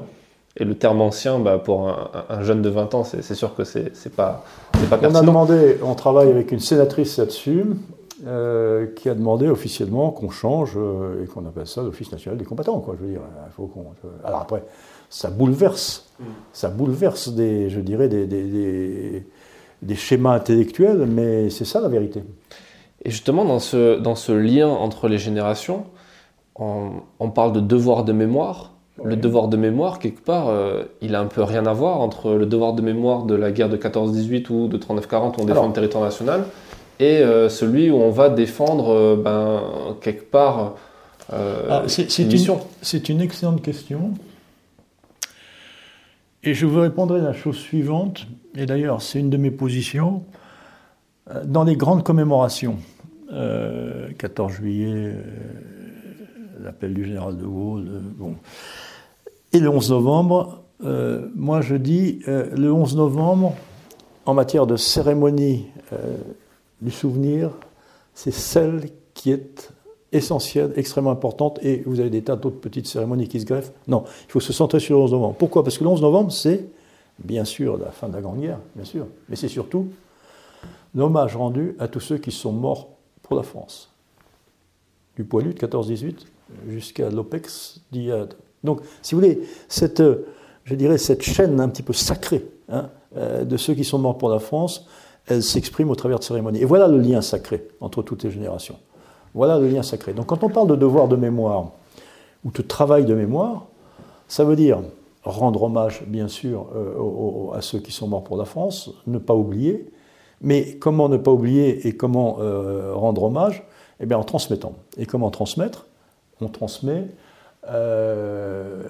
Et le terme ancien, bah, pour un, jeune de 20 ans, c'est sûr que c'est pas, pas pertinent. On a demandé, on travaille avec une sénatrice là-dessus, euh, qui a demandé officiellement qu'on change euh, et qu'on appelle ça l'Office national des combattants. Quoi, je veux dire, il faut qu'on. Alors après, ça bouleverse, mm. ça bouleverse des, je dirais, des, des, des, schémas intellectuels, mais c'est ça la vérité. Et justement, dans ce, dans ce lien entre les générations, on, on parle de devoir de mémoire. Le devoir de mémoire, quelque part, euh, il a un peu rien à voir entre le devoir de mémoire de la guerre de 14-18 ou de 39-40 où on défend le territoire national et euh, celui où on va défendre, euh, ben, quelque part, ah, c'est, une mission. C'est une excellente question. Et je vous répondrai la chose suivante, et d'ailleurs c'est une de mes positions, dans les grandes commémorations, 14 juillet, l'appel du général de Gaulle, bon, et le 11 novembre, euh, moi je dis, euh, le 11 novembre, en matière de cérémonie euh, du souvenir, c'est celle qui est essentielle, extrêmement importante, et vous avez des tas d'autres petites cérémonies qui se greffent. Non, il faut se centrer sur le 11 novembre. Pourquoi? Parce que le 11 novembre, c'est bien sûr la fin de la Grande Guerre, bien sûr, mais c'est surtout l'hommage rendu à tous ceux qui sont morts pour la France. Du poilu de 14-18 jusqu'à l'OPEX d'IAD. Donc, si vous voulez, cette, je dirais, cette chaîne un petit peu sacrée hein, euh, de ceux qui sont morts pour la France, elle s'exprime au travers de cérémonies. Et voilà le lien sacré entre toutes les générations. Voilà le lien sacré. Donc quand on parle de devoir de mémoire ou de travail de mémoire, ça veut dire rendre hommage, bien sûr, euh, à ceux qui sont morts pour la France, ne pas oublier, mais comment ne pas oublier et comment euh, rendre hommage? Eh bien en transmettant. Et comment transmettre? On transmet euh,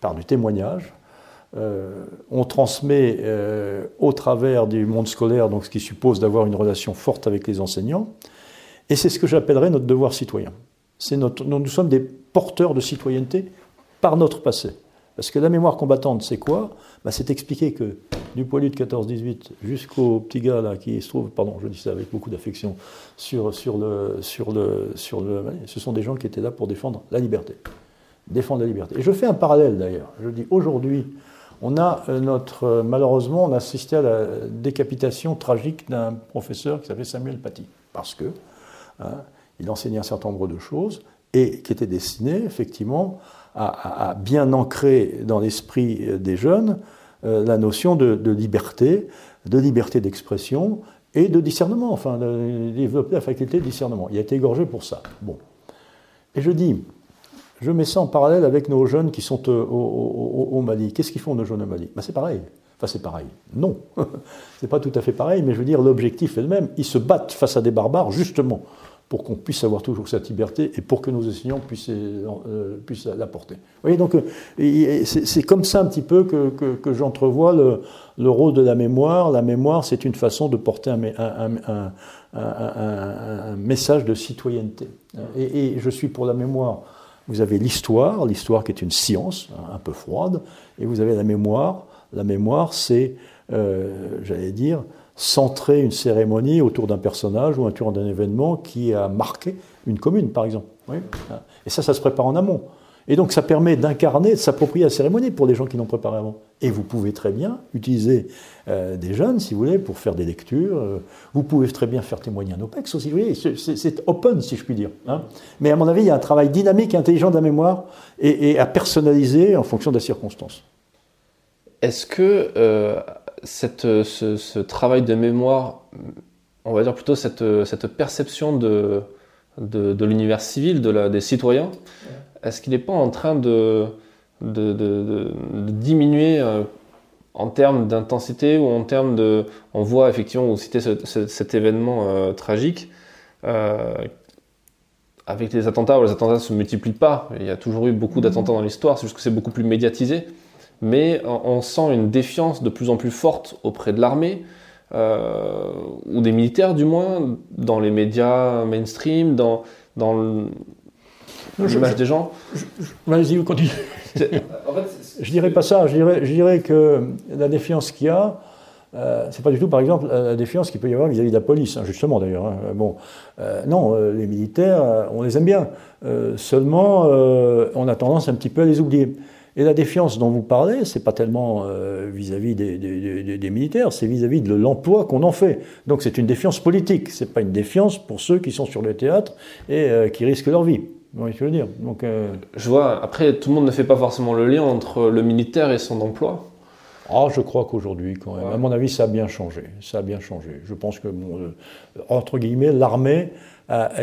par du témoignage, euh, on transmet au travers du monde scolaire, donc ce qui suppose d'avoir une relation forte avec les enseignants, et c'est ce que j'appellerais notre devoir citoyen. Notre, nous sommes des porteurs de citoyenneté par notre passé. Parce que la mémoire combattante, c'est quoi? Bah, C'est expliquer que du poilu de 14-18 jusqu'au petit gars là, qui se trouve, pardon, je dis ça avec beaucoup d'affection, sur, sur, le, sur, le, sur le. Ce sont des gens qui étaient là pour défendre la liberté. Défendre la liberté. Et je fais un parallèle d'ailleurs. Je dis aujourd'hui, on a euh, notre. Euh, malheureusement, on a assisté à la décapitation tragique d'un professeur qui s'appelait Samuel Paty. Parce que. Hein, il enseignait un certain nombre de choses et qui étaient destinées effectivement à, bien ancrer dans l'esprit des jeunes euh, la notion de, liberté, de liberté d'expression et de discernement, enfin, de développer la faculté de discernement. Il a été égorgé pour ça. Bon. Et je dis, je mets ça en parallèle avec nos jeunes qui sont euh, au, Mali. Qu'est-ce qu'ils font nos jeunes au Mali? Ben, C'est pareil. Enfin, c'est pareil. Non, c'est pas tout à fait pareil, mais je veux dire, l'objectif est le même. Ils se battent face à des barbares, justement, pour qu'on puisse avoir toujours cette liberté et pour que nos enseignants puissent, euh, puissent l'apporter. Vous voyez, donc euh, c'est comme ça un petit peu que, j'entrevois le, le, rôle de la mémoire. La mémoire, c'est une façon de porter un, message de citoyenneté. Et, et, je suis pour la mémoire. Vous avez l'histoire, l'histoire qui est une science un peu froide, et vous avez la mémoire. La mémoire, c'est, euh, j'allais dire, centrer une cérémonie autour d'un personnage ou autour d'un événement qui a marqué une commune, par exemple. Et ça, ça se prépare en amont. Et donc ça permet d'incarner, de s'approprier la cérémonie pour les gens qui l'ont préparé avant. Et vous pouvez très bien utiliser euh, des jeunes, si vous voulez, pour faire des lectures. Euh, vous pouvez très bien faire témoigner un OPEX aussi. Vous voyez, c'est open, si je puis dire. Hein. Mais à mon avis, il y a un travail dynamique et intelligent de la mémoire et, à personnaliser en fonction des circonstances. Est-ce que euh, ce, travail de mémoire, on va dire plutôt cette, perception de, l'univers civil, des citoyens, est-ce qu'il n'est pas en train de, de, diminuer euh, en termes d'intensité ou en termes de... On voit effectivement, vous citez cet événement euh, tragique, euh, avec les attentats, les attentats ne se multiplient pas, il y a toujours eu beaucoup d'attentats dans l'histoire, c'est juste que c'est beaucoup plus médiatisé. Mais on sent une défiance de plus en plus forte auprès de l'armée, euh, ou des militaires du moins, dans les médias mainstream, dans, dans l'image des gens. Vas-y, continue. je dirais pas ça, je dirais, je dirais que la défiance qu'il y a, euh, c'est pas du tout, par exemple, la défiance qu'il peut y avoir vis-à-vis de la police, hein, justement d'ailleurs. Hein. Bon, euh, non, euh, les militaires, on les aime bien. seulement, on a tendance un petit peu à les oublier. Et la défiance dont vous parlez, c'est pas tellement euh, vis-à-vis des, militaires, c'est vis-à-vis de l'emploi qu'on en fait. Donc c'est une défiance politique, c'est pas une défiance pour ceux qui sont sur le théâtre et euh, qui risquent leur vie. Oui, je veux dire. Donc, euh, Je vois, après, tout le monde ne fait pas forcément le lien entre le militaire et son emploi. Ah, je crois qu'aujourd'hui, quand même, à mon avis, ça a bien changé. Ça a bien changé. Je pense que, entre guillemets, l'armée a,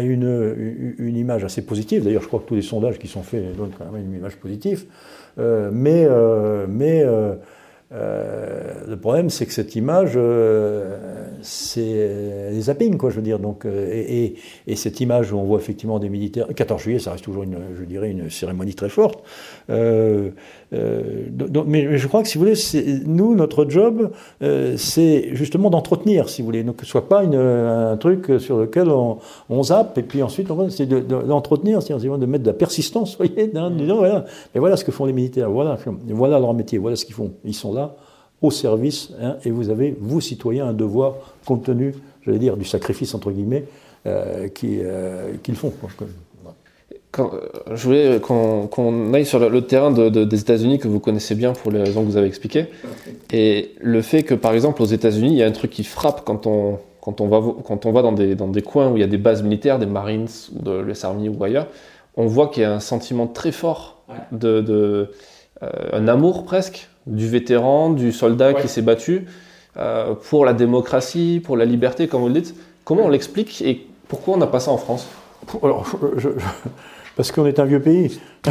une, une, image assez positive. D'ailleurs, je crois que tous les sondages qui sont faits donnent quand même une image positive. Euh, mais euh, mais euh, le problème, c'est que cette image, euh, c'est les zappings, quoi, je veux dire. Donc, euh, et, et, cette image où on voit effectivement des militaires. 14 juillet, ça reste toujours, je dirais, une cérémonie très forte. Mais je crois que, si vous voulez, nous, notre job, c'est justement d'entretenir, si vous voulez. Donc, que ce soit pas une, un truc sur lequel on, on zappe, et puis ensuite, c'est d'entretenir, c'est-à-dire de mettre de la persistance, vous voyez. voilà. Mais voilà ce que font les militaires. Voilà, voilà leur métier. Voilà ce qu'ils font. Ils sont là au service, hein, et vous avez, vous citoyens, un devoir compte tenu, j'allais dire, du sacrifice, entre guillemets, euh, euh, qu'ils font. Quand, euh, je voulais qu'on aille sur le, terrain des États-Unis que vous connaissez bien pour les raisons que vous avez expliquées. Et le fait que, par exemple, aux États-Unis, il y a un truc qui frappe quand on, quand on va, quand on va dans, des, dans des coins où il y a des bases militaires, des Marines ou de l'US Army ou ailleurs, on voit qu'il y a un sentiment très fort de, de un amour presque du vétéran, du soldat qui s'est battu, pour la démocratie, pour la liberté, comme vous le dites. Comment on l'explique et pourquoi on n'a pas ça en France? Alors, parce qu'on est un vieux pays.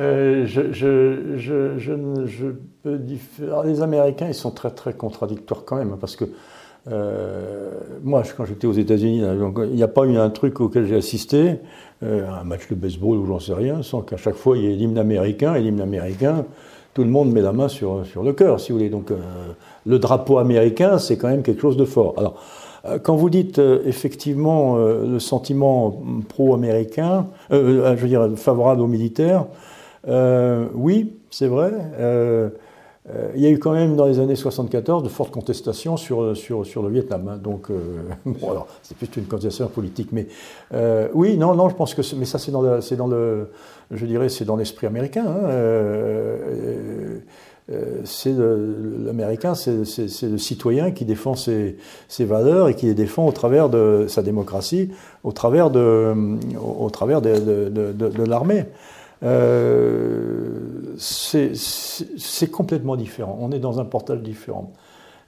Euh, peux les Américains, ils sont très très contradictoires quand même, parce que euh, moi, quand j'étais aux États-Unis, il n'y a pas eu un truc auquel j'ai assisté, euh, un match de baseball ou j'en sais rien, sans qu'à chaque fois il y ait l'hymne américain, et l'hymne américain, tout le monde met la main sur, sur le cœur, si vous voulez. Donc, le drapeau américain, c'est quand même quelque chose de fort. Alors, euh, quand vous dites euh, effectivement euh, le sentiment pro-américain, je veux dire favorable aux militaires, oui, c'est vrai. il y a eu quand même dans les années 74 de fortes contestations sur, sur, sur le Vietnam. Hein. donc, bon, alors, c'est plus une contestation politique, mais oui, non, non, je pense que, mais ça, c'est dans, dans le, je dirais, c'est dans l'esprit américain. Hein. Euh, c'est l'Américain, c'est le citoyen qui défend ses, valeurs et qui les défend au travers de sa démocratie, au travers de, au, travers de, l'armée. Euh, c'est complètement différent. On est dans un portage différent.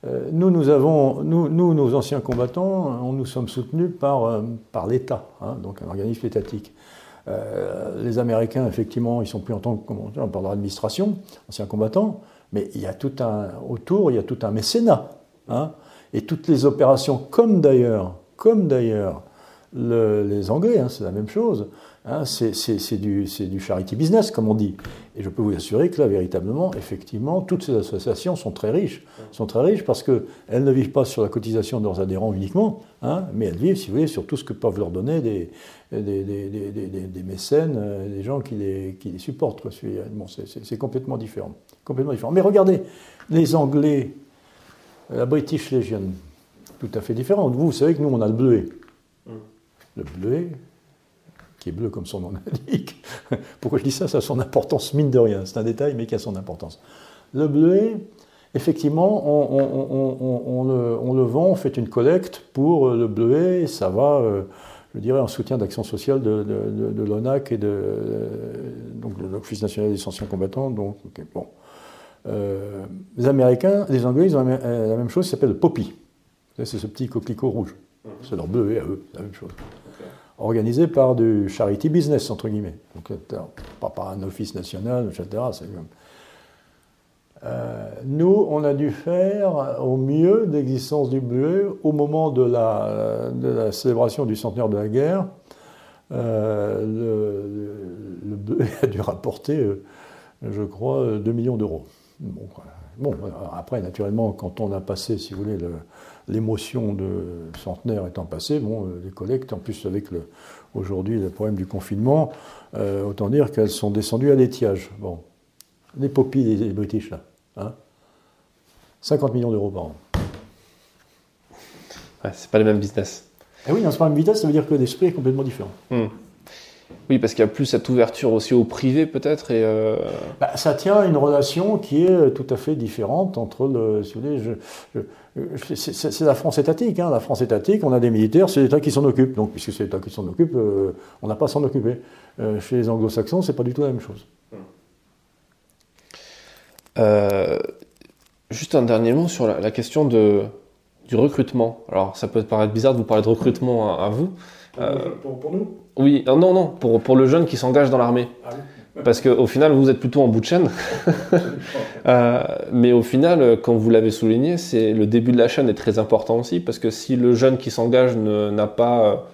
Euh, nous, nous avons, nous, nous, nos anciens combattants, on nous sommes soutenus par, par l'État, hein, donc un organisme étatique. Euh, les Américains, effectivement, ils sont plus en tant que, on parle l'administration, anciens combattants, mais il y a tout un, autour, il y a tout un mécénat. Hein, et toutes les opérations, comme d'ailleurs, comme d'ailleurs les Anglais, hein, c'est la même chose, Hein, c'est du, charity business, comme on dit. Et je peux vous assurer que là, véritablement, effectivement, toutes ces associations sont très riches. Sont très riches parce ne vivent pas sur la cotisation de leurs adhérents uniquement, hein, mais elles vivent, si vous voulez, sur tout ce que peuvent leur donner des, mécènes, euh, des gens qui les, supportent. Bon, c'est complètement différent. complètement différent. Mais regardez, les Anglais, la British Legion, tout à fait différent. Vous, vous savez que nous, on a le bleuet. Le bleuet, qui est bleu comme son nom l'indique. Pourquoi je dis ça? Ça a son importance, mine de rien. C'est un détail, mais qui a son importance. Le bleuet, effectivement, on, le, vend, on fait une collecte pour le bleuet, ça va, euh, je dirais, en soutien d'action sociale de, l'ONAC et de, donc l'Office national des anciens combattants. Donc, bon. Euh, les Américains, les Anglais, ils ont la même chose, ça s'appelle le poppy. C'est ce petit coquelicot rouge. Mhm. C'est leur bleuet à eux, la même chose organisé par du charity business, entre guillemets. Donc, euh, pas par un office national, etc. Euh, nous, on a dû faire au mieux l'existence du bleuet au moment de la, célébration du centenaire de la guerre. Euh, le, le, a dû rapporter, je crois, 2 millions d'euros. Bon, bon, après, naturellement, quand on a passé, si vous voulez, le, l'émotion de centenaire étant passée, bon, euh, les collectes, en plus avec le, aujourd'hui le problème du confinement, euh, autant dire qu'elles sont descendues à l'étiage. Bon, les poppies des, British, là, hein 50 millions d'euros par an. Ouais, c'est pas le même business. Eh oui, dans ce pas le même business, ça veut dire que l'esprit est complètement différent. Hmm. Oui, parce qu'il y a plus cette ouverture aussi au privé peut-être. Et euh, bah, ça tient à une relation qui est tout à fait différente entre le. Si vous voulez, c'est la France étatique. Hein. La France étatique, on a des militaires, c'est l'État qui s'en occupe. Donc, puisque c'est l'État qui s'en occupe, euh, on n'a pas à s'en occuper. Euh, chez les anglo-saxons, c'est pas du tout la même chose. juste un dernier mot sur la, question de, du recrutement. Alors, ça peut paraître bizarre de vous parler de recrutement à, vous. Pour nous oui, non, non, pour, pour le jeune qui s'engage dans l'armée. Ah Parce qu'au final, vous êtes plutôt en bout de chaîne. Euh, mais au final, comme vous l'avez souligné, c'est le début de la chaîne est très important aussi, parce que si le jeune qui s'engage n'a pas,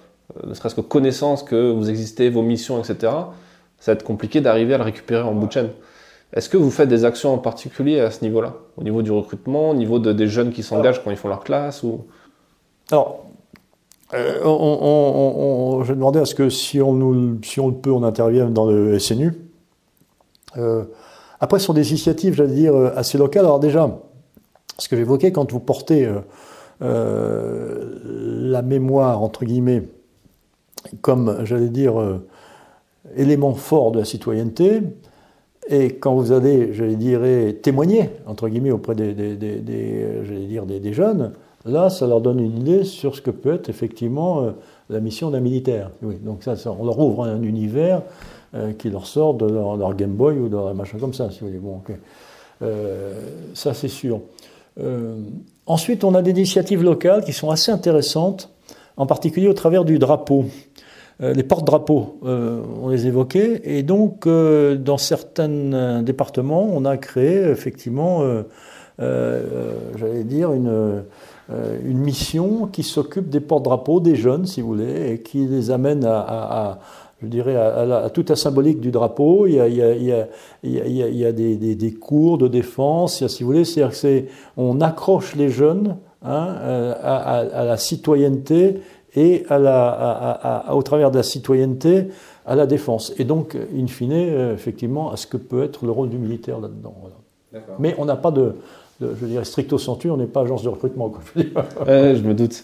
euh, ne serait-ce que connaissance que vous existez, vos missions, etc., ça va être compliqué d'arriver à le récupérer en bout de chaîne. Est-ce que vous faites des actions en particulier à ce niveau-là? Au niveau du recrutement, au niveau de, des jeunes qui s'engagent quand ils font leur classe ou... Alors, euh, on, je demandais à ce que si on, on le peut, on intervienne dans le SNU. Euh, après, ce sont des initiatives, j'allais dire, euh, assez locales. Alors déjà, ce que j'évoquais, quand vous portez la mémoire, entre guillemets, comme, j'allais dire, élément fort de la citoyenneté, et quand vous allez, j'allais dire, témoigner, entre guillemets, auprès des, jeunes, Là, ça leur donne une idée sur ce que peut être effectivement euh, la mission d'un militaire. Oui, donc ça, on leur ouvre un univers euh, qui leur sort de leur, Game Boy ou de leur machin comme ça, si vous voulez. Bon, euh, ça, c'est sûr. ensuite, on a des initiatives locales qui sont assez intéressantes, en particulier au travers du drapeau. les porte-drapeaux, on les évoquait, et donc dans certains départements, on a créé effectivement, j'allais dire, une une mission qui s'occupe des porte-drapeaux des jeunes, si vous voulez, et qui les amène à, je dirais, à, toute la symbolique du drapeau. Il y a, il y a, il y a, des, des, cours de défense, si vous voulez, c'est-à-dire que on accroche les jeunes hein, euh, à, la citoyenneté et à la, au travers de la citoyenneté à la défense. Et donc, in fine, euh, effectivement, à ce que peut être le rôle du militaire là-dedans. Mais on n'a pas de, je dirais stricto sensu, on n'est pas agence de recrutement. je, me doute.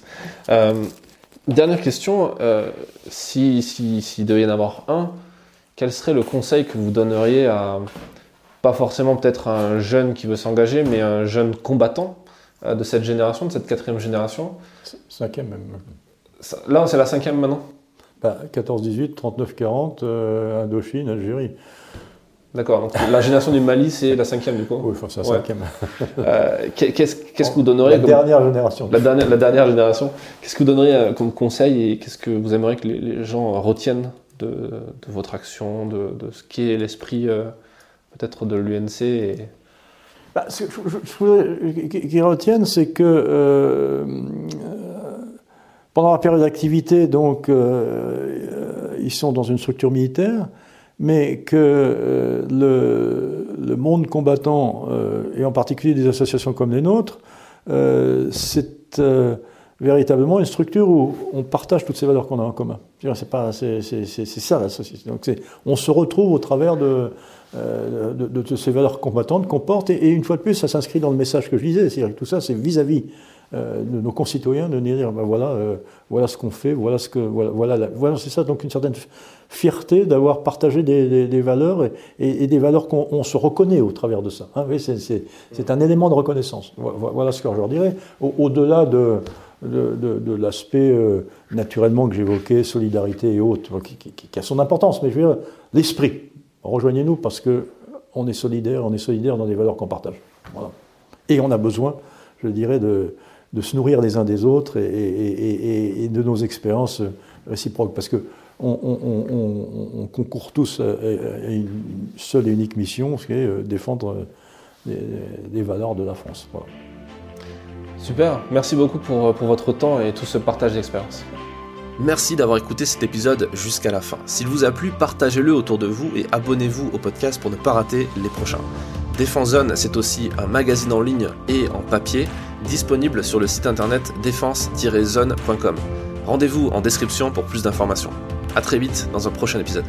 Euh, dernière question, euh, si, si, devait y en avoir un, quel serait le conseil que vous donneriez à, pas forcément peut-être un jeune qui veut s'engager, mais un jeune combattant euh, de cette génération, de cette quatrième génération? Cinquième même. Là, c'est la cinquième maintenant? 14-18, 39-40, Indochine, Algérie. D'accord. Donc la génération du Mali, c'est la cinquième du coup. Oui, enfin, c'est la cinquième. Euh, qu'est-ce, que vous donneriez La dernière génération. La dernière, la dernière génération. Qu'est-ce que vous donneriez euh, comme conseil et qu'est-ce que vous aimeriez que les, gens retiennent de, votre action, de, ce qui est l'esprit euh, peut-être de l'UNC et... Bah, ce que je, qu'ils retiennent, c'est que pendant la période d'activité, donc, ils sont dans une structure militaire mais que euh, le, monde combattant, euh, et en particulier des associations comme les nôtres, euh, c'est véritablement une structure où on partage toutes ces valeurs qu'on a en commun. C'est ça la société. Donc on se retrouve au travers de, ces valeurs combattantes qu'on porte, et, une fois de plus, ça s'inscrit dans le message que je disais, c'est-à-dire que tout ça, c'est vis-à-vis de nos concitoyens de dire ben voilà, voilà ce qu'on fait, voilà ce que, voilà, voilà, c'est ça. Donc une certaine fierté d'avoir partagé des, valeurs et, des valeurs qu'on se reconnaît au travers de ça. Hein. C'est un élément de reconnaissance. Voilà ce que je leur dirais. Au-delà de, de, l'aspect euh, naturellement que j'évoquais, solidarité et autres, qui, a son importance, mais je veux dire, l'esprit. Rejoignez-nous parce que on est solidaire, on est solidaire dans des valeurs qu'on partage. Et on a besoin, je dirais, de, de se nourrir les uns des autres et, et, et de nos expériences réciproques. Parce que on, concourt tous à, une seule et unique mission, qui est euh, défendre euh, les, valeurs de la France. Super, merci beaucoup pour, pour votre temps et tout ce partage d'expérience. Merci d'avoir écouté cet épisode jusqu'à la fin. S'il vous a plu, partagez-le autour de vous et abonnez-vous au podcast pour ne pas rater les prochains. Défense Zone, c'est aussi un magazine en ligne et en papier disponible sur le site internet défense-zone.com. Rendez-vous en description pour plus d'informations. A très vite dans un prochain épisode.